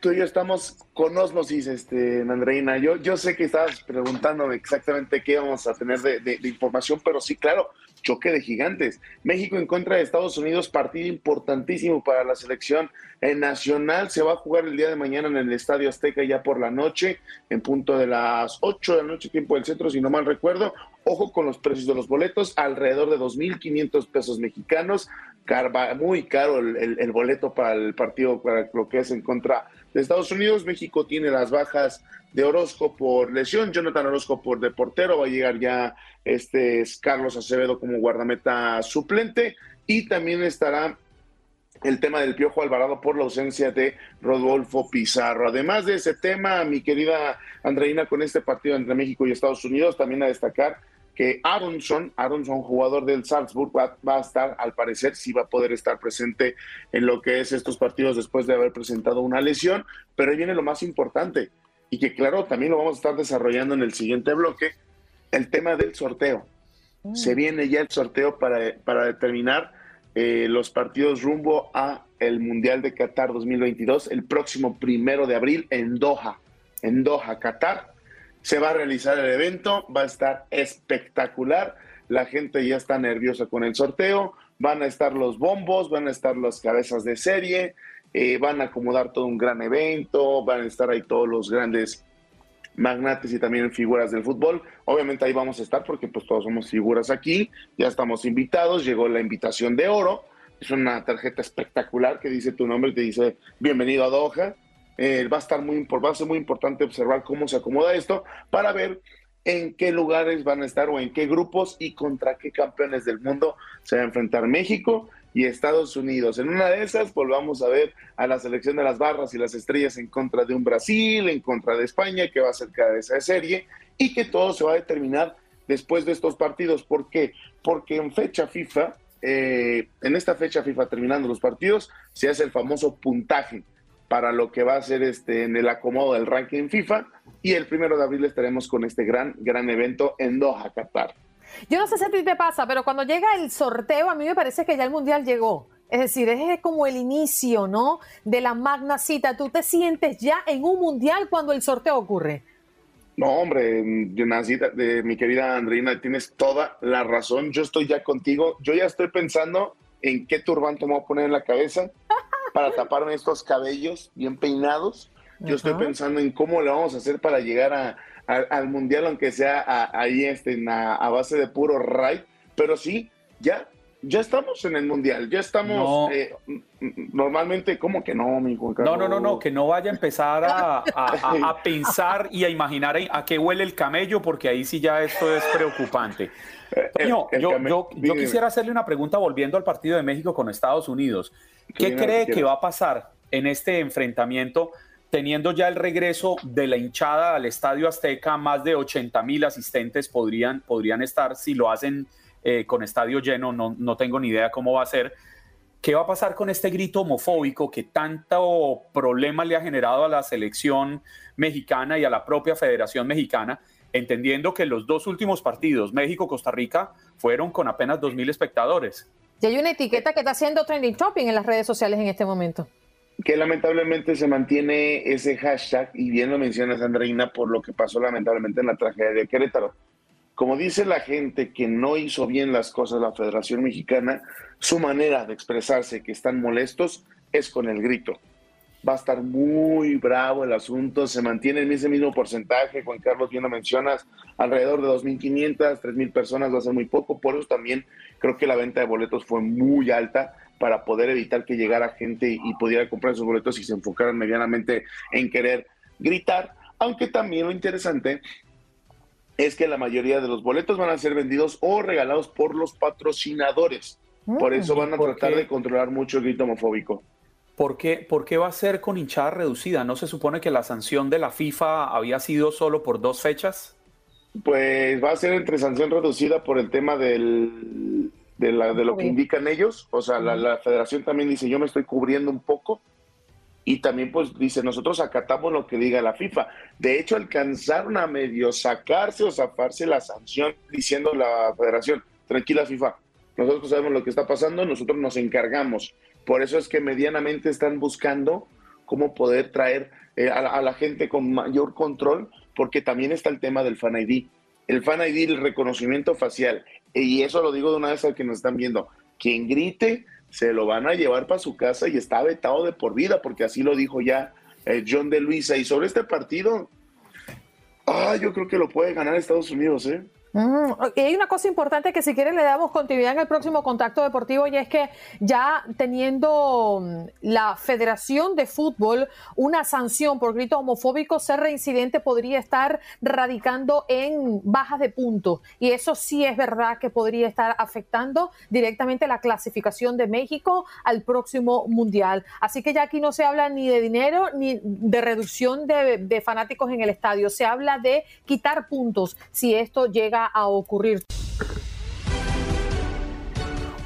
Speaker 18: tú y yo estamos con osmosis, este, Andreina. Yo, yo sé que estabas preguntando exactamente qué vamos a tener de, información, pero sí, claro, choque de gigantes. México en contra de Estados Unidos, partido importantísimo para la selección nacional. Se va a jugar el día de mañana en el Estadio Azteca ya por la noche, en punto de las 8 de la noche, tiempo del centro, si no mal recuerdo. Ojo con los precios de los boletos, alrededor de 2.500 pesos mexicanos. muy caro el, el boleto para el partido, para lo que es en contra de Estados Unidos. México tiene las bajas de Orozco por lesión, Jonathan Orozco por de portero, va a llegar ya este Carlos Acevedo como guardameta suplente y también estará el tema del Piojo Alvarado por la ausencia de Rodolfo Pizarro. Además de ese tema, mi querida Andreina, con este partido entre México y Estados Unidos, también a destacar que Aronson, Aronson, jugador del Salzburg, va, a estar, al parecer, sí va a poder estar presente en lo que es estos partidos después de haber presentado una lesión, pero ahí viene lo más importante, y que claro, también lo vamos a estar desarrollando en el siguiente bloque, el tema del sorteo. Mm. Se viene ya el sorteo para, para determinar eh, los partidos rumbo a el Mundial de Qatar 2022, el próximo primero de abril en Doha, en Doha, Qatar se va a realizar el evento, va a estar espectacular. La gente ya está nerviosa con el sorteo. Van a estar los bombos, van a estar las cabezas de serie, eh, van a acomodar todo un gran evento, van a estar ahí todos los grandes magnates y también figuras del fútbol. Obviamente ahí vamos a estar porque pues todos somos figuras aquí, ya estamos invitados, llegó la invitación de oro, es una tarjeta espectacular que dice tu nombre te dice bienvenido a Doha. Eh, va a estar muy va a ser muy importante observar cómo se acomoda esto para ver en qué lugares van a estar o en qué grupos y contra qué campeones del mundo se va a enfrentar México y Estados Unidos. En una de esas volvamos a ver a la selección de las barras y las estrellas en contra de un Brasil, en contra de España, que va a ser cabeza de serie y que todo se va a determinar después de estos partidos. ¿Por qué? Porque en fecha FIFA, eh, en esta fecha FIFA terminando los partidos, se hace el famoso puntaje para lo que va a ser este en el acomodo del ranking FIFA y el primero de abril estaremos con este gran gran evento en Doha, Qatar.
Speaker 1: Yo no sé si te pasa, pero cuando llega el sorteo a mí me parece que ya el mundial llegó. Es decir, es como el inicio, ¿no? De la magna cita. ¿Tú te sientes ya en un mundial cuando el sorteo ocurre?
Speaker 18: No, hombre, de, de mi querida Andreina, tienes toda la razón. Yo estoy ya contigo. Yo ya estoy pensando en qué turbante me voy a poner en la cabeza para taparme estos cabellos bien peinados. Yo estoy pensando en cómo le vamos a hacer para llegar a, al mundial, aunque sea ahí este, a, base de puro raid. Pero sí, ya, ya estamos en el mundial, ya estamos eh, normalmente, ¿cómo que no, mi Juan
Speaker 3: No, no, no, no, que no vaya a empezar a, a, pensar y a imaginar a qué huele el camello, porque ahí sí ya esto es preocupante. yo, yo, yo, quisiera hacerle una pregunta volviendo al partido de México con Estados Unidos. ¿Qué cree que va a pasar en este enfrentamiento? Teniendo ya el regreso de la hinchada al Estadio Azteca, más de 80 mil asistentes podrían, podrían estar si lo hacen eh, con estadio lleno, no, no tengo ni idea cómo va a ser. ¿Qué va a pasar con este grito homofóbico que tanto problema le ha generado a la selección mexicana y a la propia Federación Mexicana? entendiendo que los dos últimos partidos, México-Costa Rica, fueron con apenas 2.000 espectadores.
Speaker 1: Y hay una etiqueta que está haciendo trending topping en las redes sociales en este momento.
Speaker 18: Que lamentablemente se mantiene ese hashtag, y bien lo mencionas, Andreina, por lo que pasó lamentablemente en la tragedia de Querétaro. Como dice la gente que no hizo bien las cosas la Federación Mexicana, su manera de expresarse que están molestos es con el grito va a estar muy bravo el asunto, se mantiene en ese mismo porcentaje, Juan Carlos, bien lo mencionas, alrededor de 2.500, 3.000 personas va a ser muy poco, por eso también creo que la venta de boletos fue muy alta para poder evitar que llegara gente y pudiera comprar esos boletos y se enfocaran medianamente en querer gritar, aunque también lo interesante
Speaker 16: es que la mayoría de los boletos van a ser vendidos o regalados por los patrocinadores. Por eso van a
Speaker 3: ¿Por
Speaker 16: tratar
Speaker 3: qué?
Speaker 16: de controlar mucho el grito homofóbico.
Speaker 3: ¿Por qué, ¿Por qué va a ser con hinchada reducida? ¿No se supone que la sanción de la FIFA había sido solo por dos fechas?
Speaker 16: Pues va a ser entre sanción reducida por el tema del, de, la- de lo que indican ellos. O sea, la, la federación también dice, yo me estoy cubriendo un poco. Y también pues dice, nosotros acatamos lo que diga la FIFA. De hecho, alcanzaron a medio sacarse o zafarse la sanción diciendo la federación, tranquila FIFA, nosotros sabemos lo que está pasando, nosotros nos encargamos. Por eso es que medianamente están buscando cómo poder traer eh, a, la, gente con mayor control, porque también está el tema del Fan ID. El Fan ID, el reconocimiento facial. Y eso lo digo de una vez al que nos están viendo. Quien grite, se lo van a llevar para su casa y está vetado de por vida, porque así lo dijo ya eh, John de Luisa. Y sobre este partido, ah, yo creo que lo puede ganar Estados Unidos, ¿eh?
Speaker 1: Mm, y hay una cosa importante que si quieren le damos continuidad en el próximo contacto deportivo y es que ya teniendo mm, la Federación de Fútbol una sanción por grito homofóbico, ser reincidente podría estar radicando en bajas de puntos y eso sí es verdad que podría estar afectando directamente la clasificación de México al próximo mundial. Así que ya aquí no se habla ni de dinero ni de reducción de, de fanáticos en el estadio, se habla de quitar puntos si esto llega a ocurrir.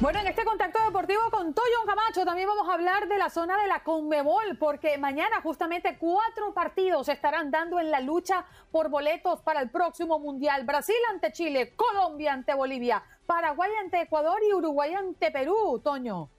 Speaker 1: Bueno, en este contacto deportivo con Toyo Camacho también vamos a hablar de la zona de la Conmebol, porque mañana justamente cuatro partidos estarán dando en la lucha por boletos para el próximo Mundial. Brasil ante Chile, Colombia ante Bolivia, Paraguay ante Ecuador y Uruguay ante Perú, Toño.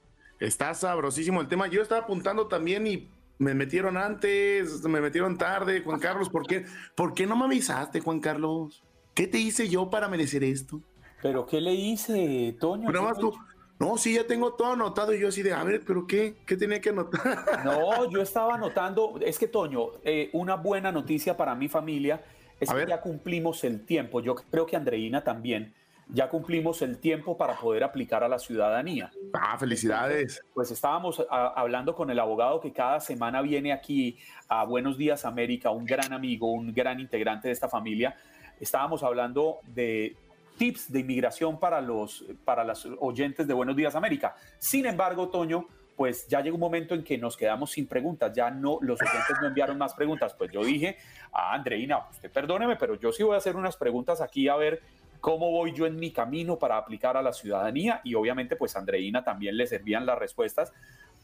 Speaker 18: Está sabrosísimo el tema. Yo estaba apuntando también y me metieron antes, me metieron tarde, Juan Carlos. ¿Por qué, ¿Por qué no me avisaste, Juan Carlos? ¿Qué te hice yo para merecer esto?
Speaker 3: ¿Pero qué le hice, Toño?
Speaker 18: Pero nada más tú, no, sí, ya tengo todo anotado y yo así de, a ver, ¿pero qué? ¿Qué tenía que anotar?
Speaker 3: No, yo estaba anotando, es que Toño, eh, una buena noticia para mi familia es que ya cumplimos el tiempo, yo creo que Andreina también, ya cumplimos el tiempo para poder aplicar a la ciudadanía.
Speaker 18: Ah, felicidades.
Speaker 3: Pues estábamos a- hablando con el abogado que cada semana viene aquí a Buenos Días América, un gran amigo, un gran integrante de esta familia. Estábamos hablando de tips de inmigración para los para los oyentes de Buenos Días América. Sin embargo, Toño, pues ya llegó un momento en que nos quedamos sin preguntas, ya no los oyentes no enviaron más preguntas. Pues yo dije, ah, Andreina, usted perdóneme, pero yo sí voy a hacer unas preguntas aquí a ver cómo voy yo en mi camino para aplicar a la ciudadanía y obviamente pues a Andreina también le servían las respuestas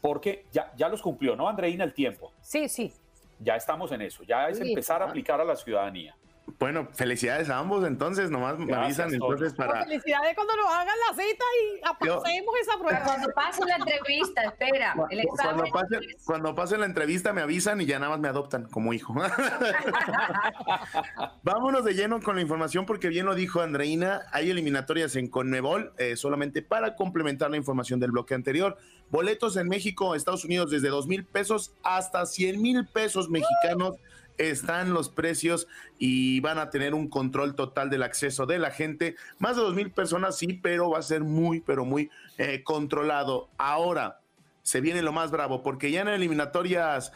Speaker 3: porque ya, ya los cumplió, ¿no, Andreina, el tiempo?
Speaker 1: Sí, sí.
Speaker 3: Ya estamos en eso, ya es empezar a aplicar a la ciudadanía.
Speaker 18: Bueno, felicidades a ambos, entonces, nomás me avisan entonces para...
Speaker 1: Felicidades cuando nos hagan la cita y pasemos esa prueba.
Speaker 4: Cuando pase la entrevista, espera. El
Speaker 18: Cuando pase, cuando pase la entrevista me avisan y ya nada más me adoptan como hijo. Vámonos de lleno con la información porque bien lo dijo Andreina, hay eliminatorias en Conmebol, eh, solamente para complementar la información del bloque anterior. Boletos en México, Estados Unidos desde dos mil pesos hasta 100 mil pesos mexicanos están los precios y van a tener un control total del acceso de la gente. Más de dos mil personas sí, pero va a ser muy, pero muy eh, controlado. Ahora se viene lo más bravo porque ya en eliminatorias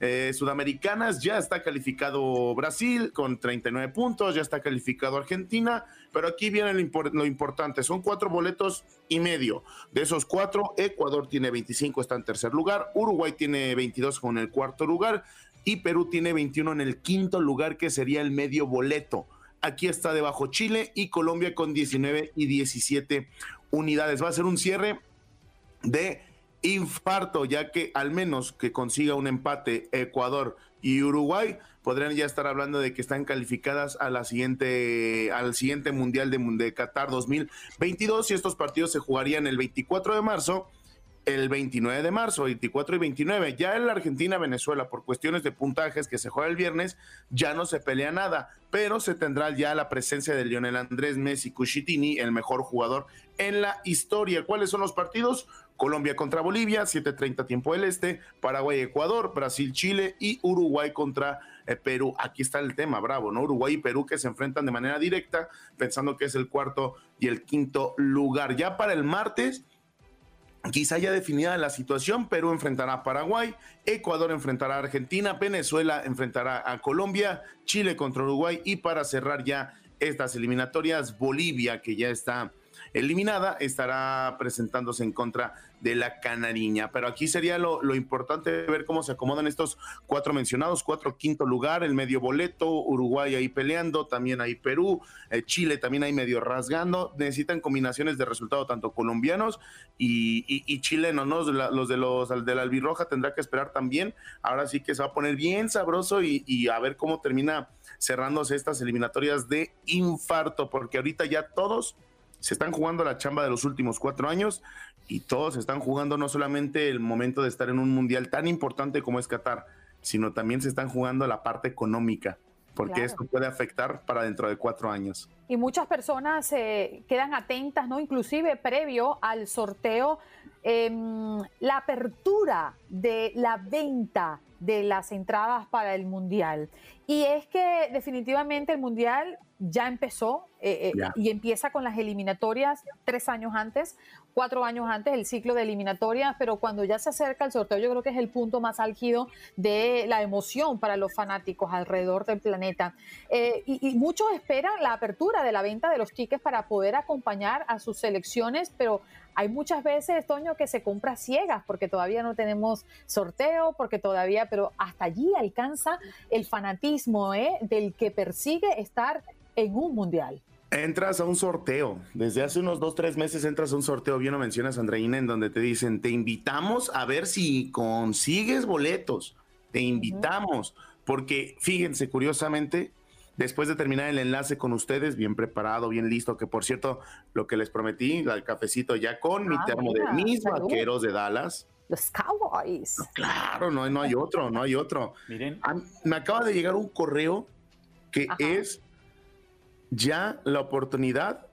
Speaker 18: eh, sudamericanas ya está calificado Brasil con 39 puntos, ya está calificado Argentina, pero aquí viene lo, impor- lo importante, son cuatro boletos y medio. De esos cuatro, Ecuador tiene 25, está en tercer lugar, Uruguay tiene 22 con el cuarto lugar y Perú tiene 21 en el quinto lugar, que sería el medio boleto. Aquí está debajo Chile y Colombia con 19 y 17 unidades. Va a ser un cierre de infarto, ya que al menos que consiga un empate Ecuador y Uruguay, podrían ya estar hablando de que están calificadas a la siguiente, al siguiente Mundial de, de Qatar 2022 y estos partidos se jugarían el 24 de marzo el 29 de marzo, 24 y 29. Ya en la Argentina-Venezuela, por cuestiones de puntajes que se juega el viernes, ya no se pelea nada, pero se tendrá ya la presencia de Lionel Andrés Messi Cuchitini, el mejor jugador en la historia. ¿Cuáles son los partidos? Colombia contra Bolivia, 7:30 tiempo del este, Paraguay, Ecuador, Brasil, Chile y Uruguay contra eh, Perú. Aquí está el tema, bravo, ¿no? Uruguay y Perú que se enfrentan de manera directa, pensando que es el cuarto y el quinto lugar. Ya para el martes, Quizá ya definida la situación, Perú enfrentará a Paraguay, Ecuador enfrentará a Argentina, Venezuela enfrentará a Colombia, Chile contra Uruguay y para cerrar ya estas eliminatorias. Bolivia, que ya está eliminada, estará presentándose en contra de la Canariña. Pero aquí sería lo, importante ver cómo se acomodan estos cuatro mencionados, cuatro quinto lugar, el medio boleto, Uruguay ahí peleando, también ahí Perú, eh, Chile también ahí medio rasgando. Necesitan combinaciones de resultado tanto colombianos y chilenos, ¿no? Los de los de la albirroja tendrá que esperar también. Ahora sí que se va a poner bien sabroso y, y a ver cómo termina cerrándose estas eliminatorias de infarto, porque ahorita ya todos se están jugando la chamba de los últimos cuatro años y todos están jugando no solamente el momento de estar en un mundial tan importante como es Qatar, sino también se están jugando la parte económica, porque claro. esto puede afectar para dentro de cuatro años.
Speaker 1: Y muchas personas eh, quedan atentas, ¿no? Inclusive previo al sorteo, eh, la apertura de la venta de las entradas para el mundial. Y es que definitivamente el mundial ya empezó eh, eh, y empieza con las eliminatorias tres años antes, cuatro años antes, el ciclo de eliminatorias, pero cuando ya se acerca el sorteo, yo creo que es el punto más álgido de la emoción para los fanáticos alrededor del planeta. Eh, y, y, muchos esperan la apertura de la venta de los tickets para poder acompañar a sus selecciones, pero hay muchas veces, Toño, que se compra ciegas porque todavía no tenemos sorteo, porque todavía, pero hasta allí alcanza el fanatismo ¿eh? del que persigue estar en un mundial.
Speaker 18: Entras a un sorteo. Desde hace unos dos, tres meses entras a un sorteo, bien lo mencionas, Andreina, en donde te dicen, te invitamos a ver si consigues boletos. Te invitamos. Uh -huh. Porque fíjense, curiosamente, después de terminar el enlace con ustedes, bien preparado, bien listo, que por cierto, lo que les prometí, el cafecito ya con ah, mi termo mira, de mis salud. vaqueros de Dallas.
Speaker 1: Los Cowboys.
Speaker 18: No, claro, no, no hay otro, no hay otro.
Speaker 3: Miren.
Speaker 18: Me acaba de llegar un correo que Ajá. es ya la oportunidad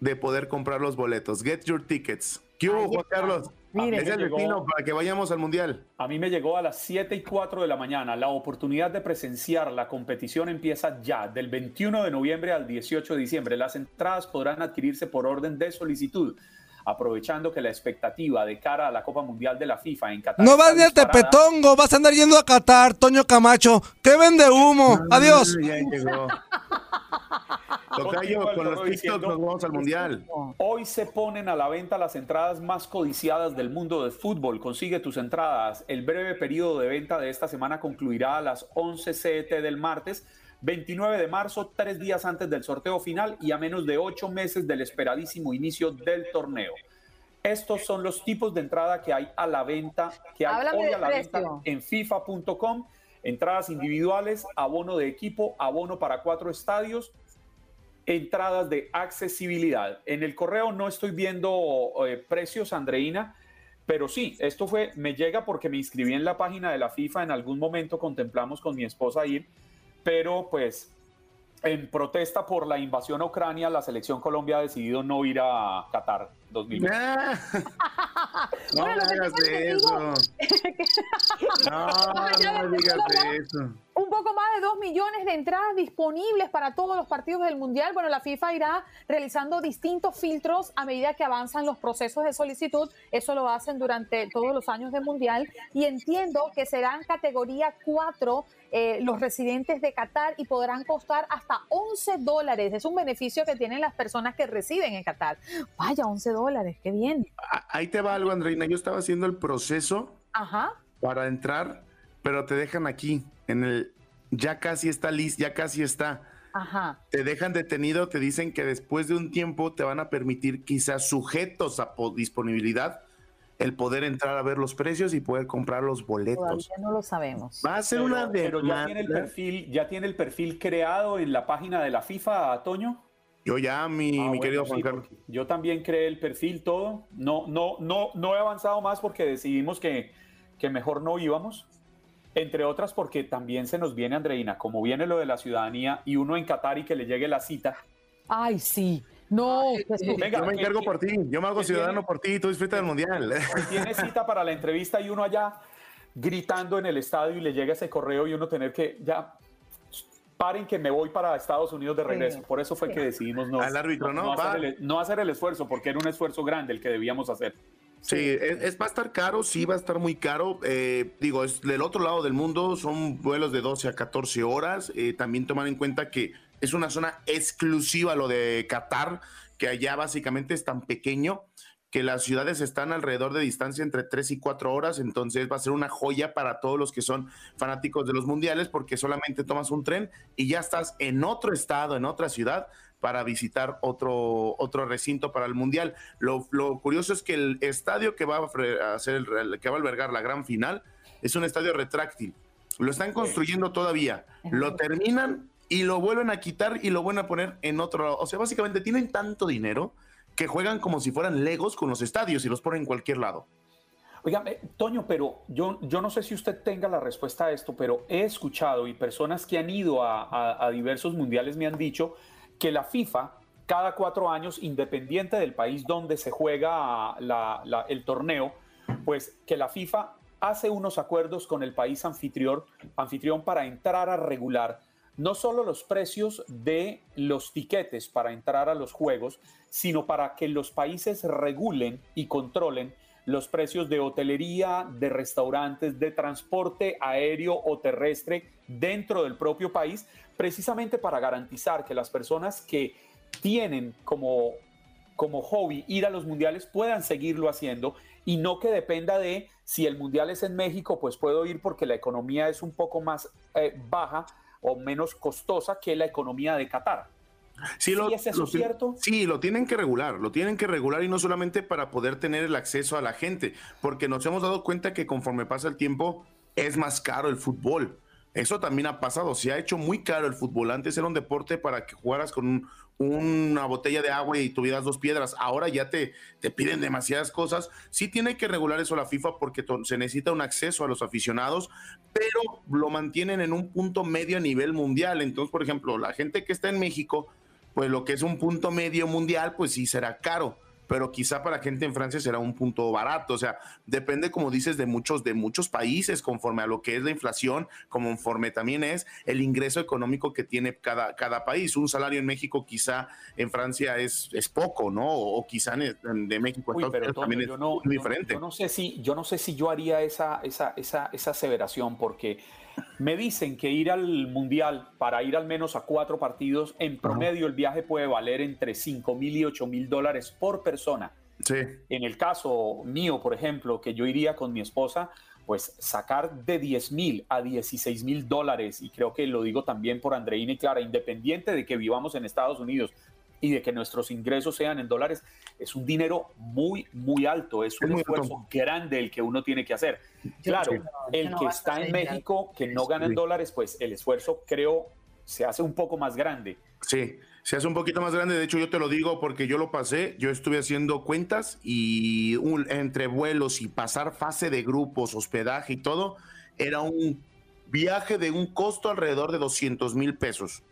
Speaker 18: de poder comprar los boletos. Get your tickets. ¿Qué hubo, Juan Carlos? Mire, es el llegó, destino para que vayamos al Mundial.
Speaker 3: A mí me llegó a las 7 y 4 de la mañana. La oportunidad de presenciar la competición empieza ya, del 21 de noviembre al 18 de diciembre. Las entradas podrán adquirirse por orden de solicitud aprovechando que la expectativa de cara a la Copa Mundial de la FIFA en Qatar.
Speaker 19: No vas ni a Tepetongo, vas a andar yendo a Qatar, Toño Camacho. ¿Qué vende humo? Adiós.
Speaker 18: Ya llegó. Tocayo, con los TikTok nos vamos al Mundial.
Speaker 3: Hoy se ponen a la venta las entradas más codiciadas del mundo del fútbol. Consigue tus entradas. El breve periodo de venta de esta semana concluirá a las 11 CET del martes. 29 de marzo, tres días antes del sorteo final y a menos de ocho meses del esperadísimo inicio del torneo. Estos son los tipos de entrada que hay a la venta, que hay
Speaker 1: Háblame
Speaker 3: hoy a la
Speaker 1: precio.
Speaker 3: venta en FIFA.com. Entradas individuales, abono de equipo, abono para cuatro estadios, entradas de accesibilidad. En el correo no estoy viendo eh, precios, Andreina, pero sí, esto fue, me llega porque me inscribí en la página de la FIFA, en algún momento contemplamos con mi esposa ir, pero pues en protesta por la invasión a Ucrania, la selección Colombia ha decidido no ir a Qatar 2020.
Speaker 18: no me digas de eso. no, no me digas de eso.
Speaker 1: Un poco más de dos millones de entradas disponibles para todos los partidos del Mundial. Bueno, la FIFA irá realizando distintos filtros a medida que avanzan los procesos de solicitud. Eso lo hacen durante todos los años del Mundial. Y entiendo que serán categoría 4 eh, los residentes de Qatar y podrán costar hasta 11 dólares. Es un beneficio que tienen las personas que residen en Qatar. Vaya, 11 dólares, qué bien.
Speaker 18: Ahí te va algo, Andreina. Yo estaba haciendo el proceso
Speaker 1: Ajá.
Speaker 18: para entrar, pero te dejan aquí, en el ya casi está listo, ya casi está.
Speaker 1: Ajá.
Speaker 18: Te dejan detenido, te dicen que después de un tiempo te van a permitir, quizás sujetos a disponibilidad, el poder entrar a ver los precios y poder comprar los boletos.
Speaker 1: Todavía no lo sabemos.
Speaker 18: Va a ser
Speaker 3: pero,
Speaker 18: una
Speaker 3: pero ya tiene el perfil, ya tiene el perfil creado en la página de la FIFA, Toño.
Speaker 18: Yo ya, mi,
Speaker 3: Ah,
Speaker 18: mi
Speaker 3: bueno,
Speaker 18: querido
Speaker 3: sí,
Speaker 18: Juan Carlos.
Speaker 3: Yo también creé el perfil todo. No, no, no, no he avanzado más porque decidimos que, que mejor no íbamos. Entre otras porque también se nos viene, Andreina, como viene lo de la ciudadanía y uno en Qatar y que le llegue la cita.
Speaker 1: Ay, sí. No, pues,
Speaker 3: Venga,
Speaker 18: yo me encargo por ti, yo me hago ciudadano
Speaker 3: tiene-
Speaker 18: por ti, tú disfruta del mundial.
Speaker 3: tiene cita para la entrevista y uno allá gritando en el estadio y le llega ese correo y uno tener que ya paren que me voy para Estados Unidos de regreso. Por eso fue que decidimos no,
Speaker 18: Al árbitro, ¿no?
Speaker 3: Hacer el, no hacer el esfuerzo, porque era un esfuerzo grande el que debíamos hacer.
Speaker 18: Sí, es, es- va a estar caro, sí va a estar muy caro. Eh, digo, es del otro lado del mundo, son vuelos de 12 a 14 horas. Eh, también tomar en cuenta que es una zona exclusiva lo de Qatar, que allá básicamente es tan pequeño que las ciudades están alrededor de distancia entre 3 y 4 horas, entonces va a ser una joya para todos los que son fanáticos de los mundiales porque solamente tomas un tren y ya estás en otro estado, en otra ciudad para visitar otro, otro recinto para el mundial. Lo, lo curioso es que el estadio que va a hacer, que va a albergar la gran final es un estadio retráctil. Lo están construyendo todavía. Lo terminan y lo vuelven a quitar y lo vuelven a poner en otro lado. O sea, básicamente tienen tanto dinero que juegan como si fueran legos con los estadios y los ponen en cualquier lado.
Speaker 3: Oiga, Toño, pero yo, yo no sé si usted tenga la respuesta a esto, pero he escuchado y personas que han ido a, diversos mundiales me han dicho que la FIFA cada cuatro años, independiente del país donde se juega el torneo, pues que la FIFA hace unos acuerdos con el país anfitrión, anfitrión para entrar a regular no solo los precios de los tiquetes para entrar a los juegos, sino para que los países regulen y controlen los precios de hotelería, de restaurantes, de transporte aéreo o terrestre dentro del propio país, precisamente para garantizar que las personas que tienen como, como hobby ir a los mundiales puedan seguirlo haciendo y no que dependa de si el mundial es en México, pues puedo ir porque la economía es un poco más eh, baja o menos costosa que la economía de Qatar.
Speaker 18: Sí, lo, ¿Es eso cierto? Sí, lo tienen que regular, lo tienen que regular y no solamente para poder tener el acceso a la gente, porque nos hemos dado cuenta que conforme pasa el tiempo es más caro el fútbol. Eso también ha pasado, se ha hecho muy caro el fútbol. Antes era un deporte para que jugaras con una botella de agua y tuvieras dos piedras. Ahora ya te, te piden demasiadas cosas. Sí tiene que regular eso la FIFA porque se necesita un acceso a los aficionados, pero lo mantienen en un punto medio a nivel mundial. Entonces, por ejemplo, la gente que está en México pues lo que es un punto medio mundial, pues sí será caro pero quizá para gente en Francia será un punto barato. O sea, depende, como dices, de muchos, de muchos países, conforme a lo que es la inflación, conforme también es el ingreso económico que tiene cada, cada país. Un salario en México quizá en Francia es, es poco, ¿no? O, quizá de México también es muy diferente.
Speaker 3: Yo, no sé si, yo no sé si yo haría esa, esa, esa, esa aseveración, porque me dicen que ir al Mundial para ir al menos a cuatro partidos, en promedio el viaje puede valer entre 5 mil y 8 mil dólares por persona.
Speaker 18: Sí.
Speaker 3: En el caso mío, por ejemplo, que yo iría con mi esposa, pues sacar de 10 mil a 16 mil dólares, y creo que lo digo también por Andreina y Clara, independiente de que vivamos en Estados Unidos, y de que nuestros ingresos sean en dólares, es un dinero muy, muy alto, es un esfuerzo grande el que uno tiene que hacer. Claro, el que está en México, que no gana en dólares, pues el esfuerzo creo se hace un poco más grande.
Speaker 18: Sí, se hace un poquito más grande. De hecho, yo te lo digo porque yo lo pasé. Yo estuve haciendo cuentas y entre vuelos y pasar fase de grupos, hospedaje y todo, era un viaje de un costo alrededor de 200 mil pesos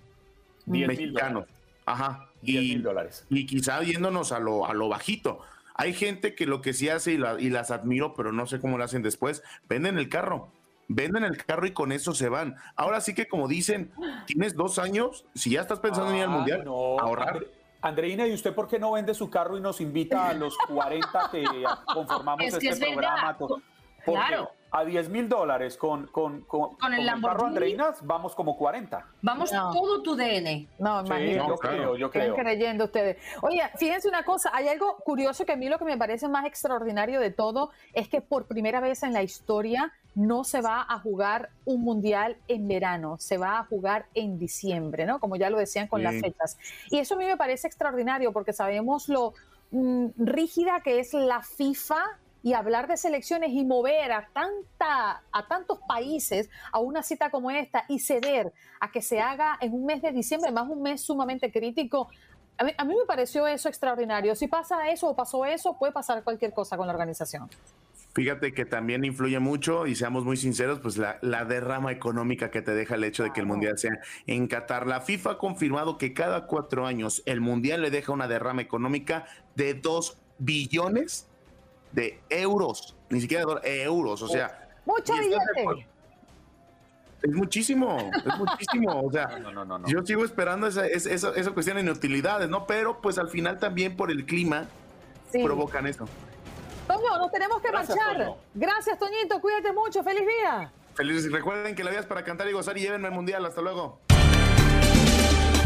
Speaker 18: mexicanos. Ajá.
Speaker 3: Y, dólares.
Speaker 18: Y quizá viéndonos a lo, a lo bajito. Hay gente que lo que sí hace y, las admiro, pero no sé cómo lo hacen después, venden el carro. Venden el carro y con eso se van. Ahora sí que como dicen, tienes dos años, si ya estás pensando en ir al ah, mundial, ahorrar.
Speaker 3: Andreina, ¿y usted por qué no vende su carro y nos invita a los 40 que conformamos este programa? Claro a 10 mil dólares con, con, con,
Speaker 4: con el
Speaker 3: carro Andreinas, vamos como 40.
Speaker 4: Vamos todo tu DN.
Speaker 1: No, imagínate.
Speaker 3: yo creo, yo creo.
Speaker 1: creyendo ustedes. Oye, fíjense una cosa, hay algo curioso que a mí lo que me parece más extraordinario de todo es que por primera vez en la historia no se va a jugar un mundial en verano, se va a jugar en diciembre, ¿no? Como ya lo decían con las fechas. Y eso a mí me parece extraordinario porque sabemos lo mm, rígida que es la FIFA y hablar de selecciones y mover a, tanta, a tantos países a una cita como esta y ceder a que se haga en un mes de diciembre, más un mes sumamente crítico, a mí, a mí me pareció eso extraordinario. Si pasa eso o pasó eso, puede pasar cualquier cosa con la organización.
Speaker 18: Fíjate que también influye mucho, y seamos muy sinceros, pues la, la, derrama económica que te deja el hecho de que el Mundial sea en Qatar. La FIFA ha confirmado que cada cuatro años el Mundial le deja una derrama económica de dos billones de euros, ni siquiera de euros, o sea.
Speaker 1: Mucho billete.
Speaker 18: Es muchísimo, es muchísimo. O sea, yo sigo esperando esa, esa, esa, cuestión de inutilidades, ¿no? Pero pues al final también por el clima provocan eso.
Speaker 1: Toño, nos tenemos que marchar. Gracias, Toñito. Cuídate mucho. Feliz día.
Speaker 18: Feliz. Recuerden que la vida es para cantar y gozar y llévenme al mundial. Hasta luego.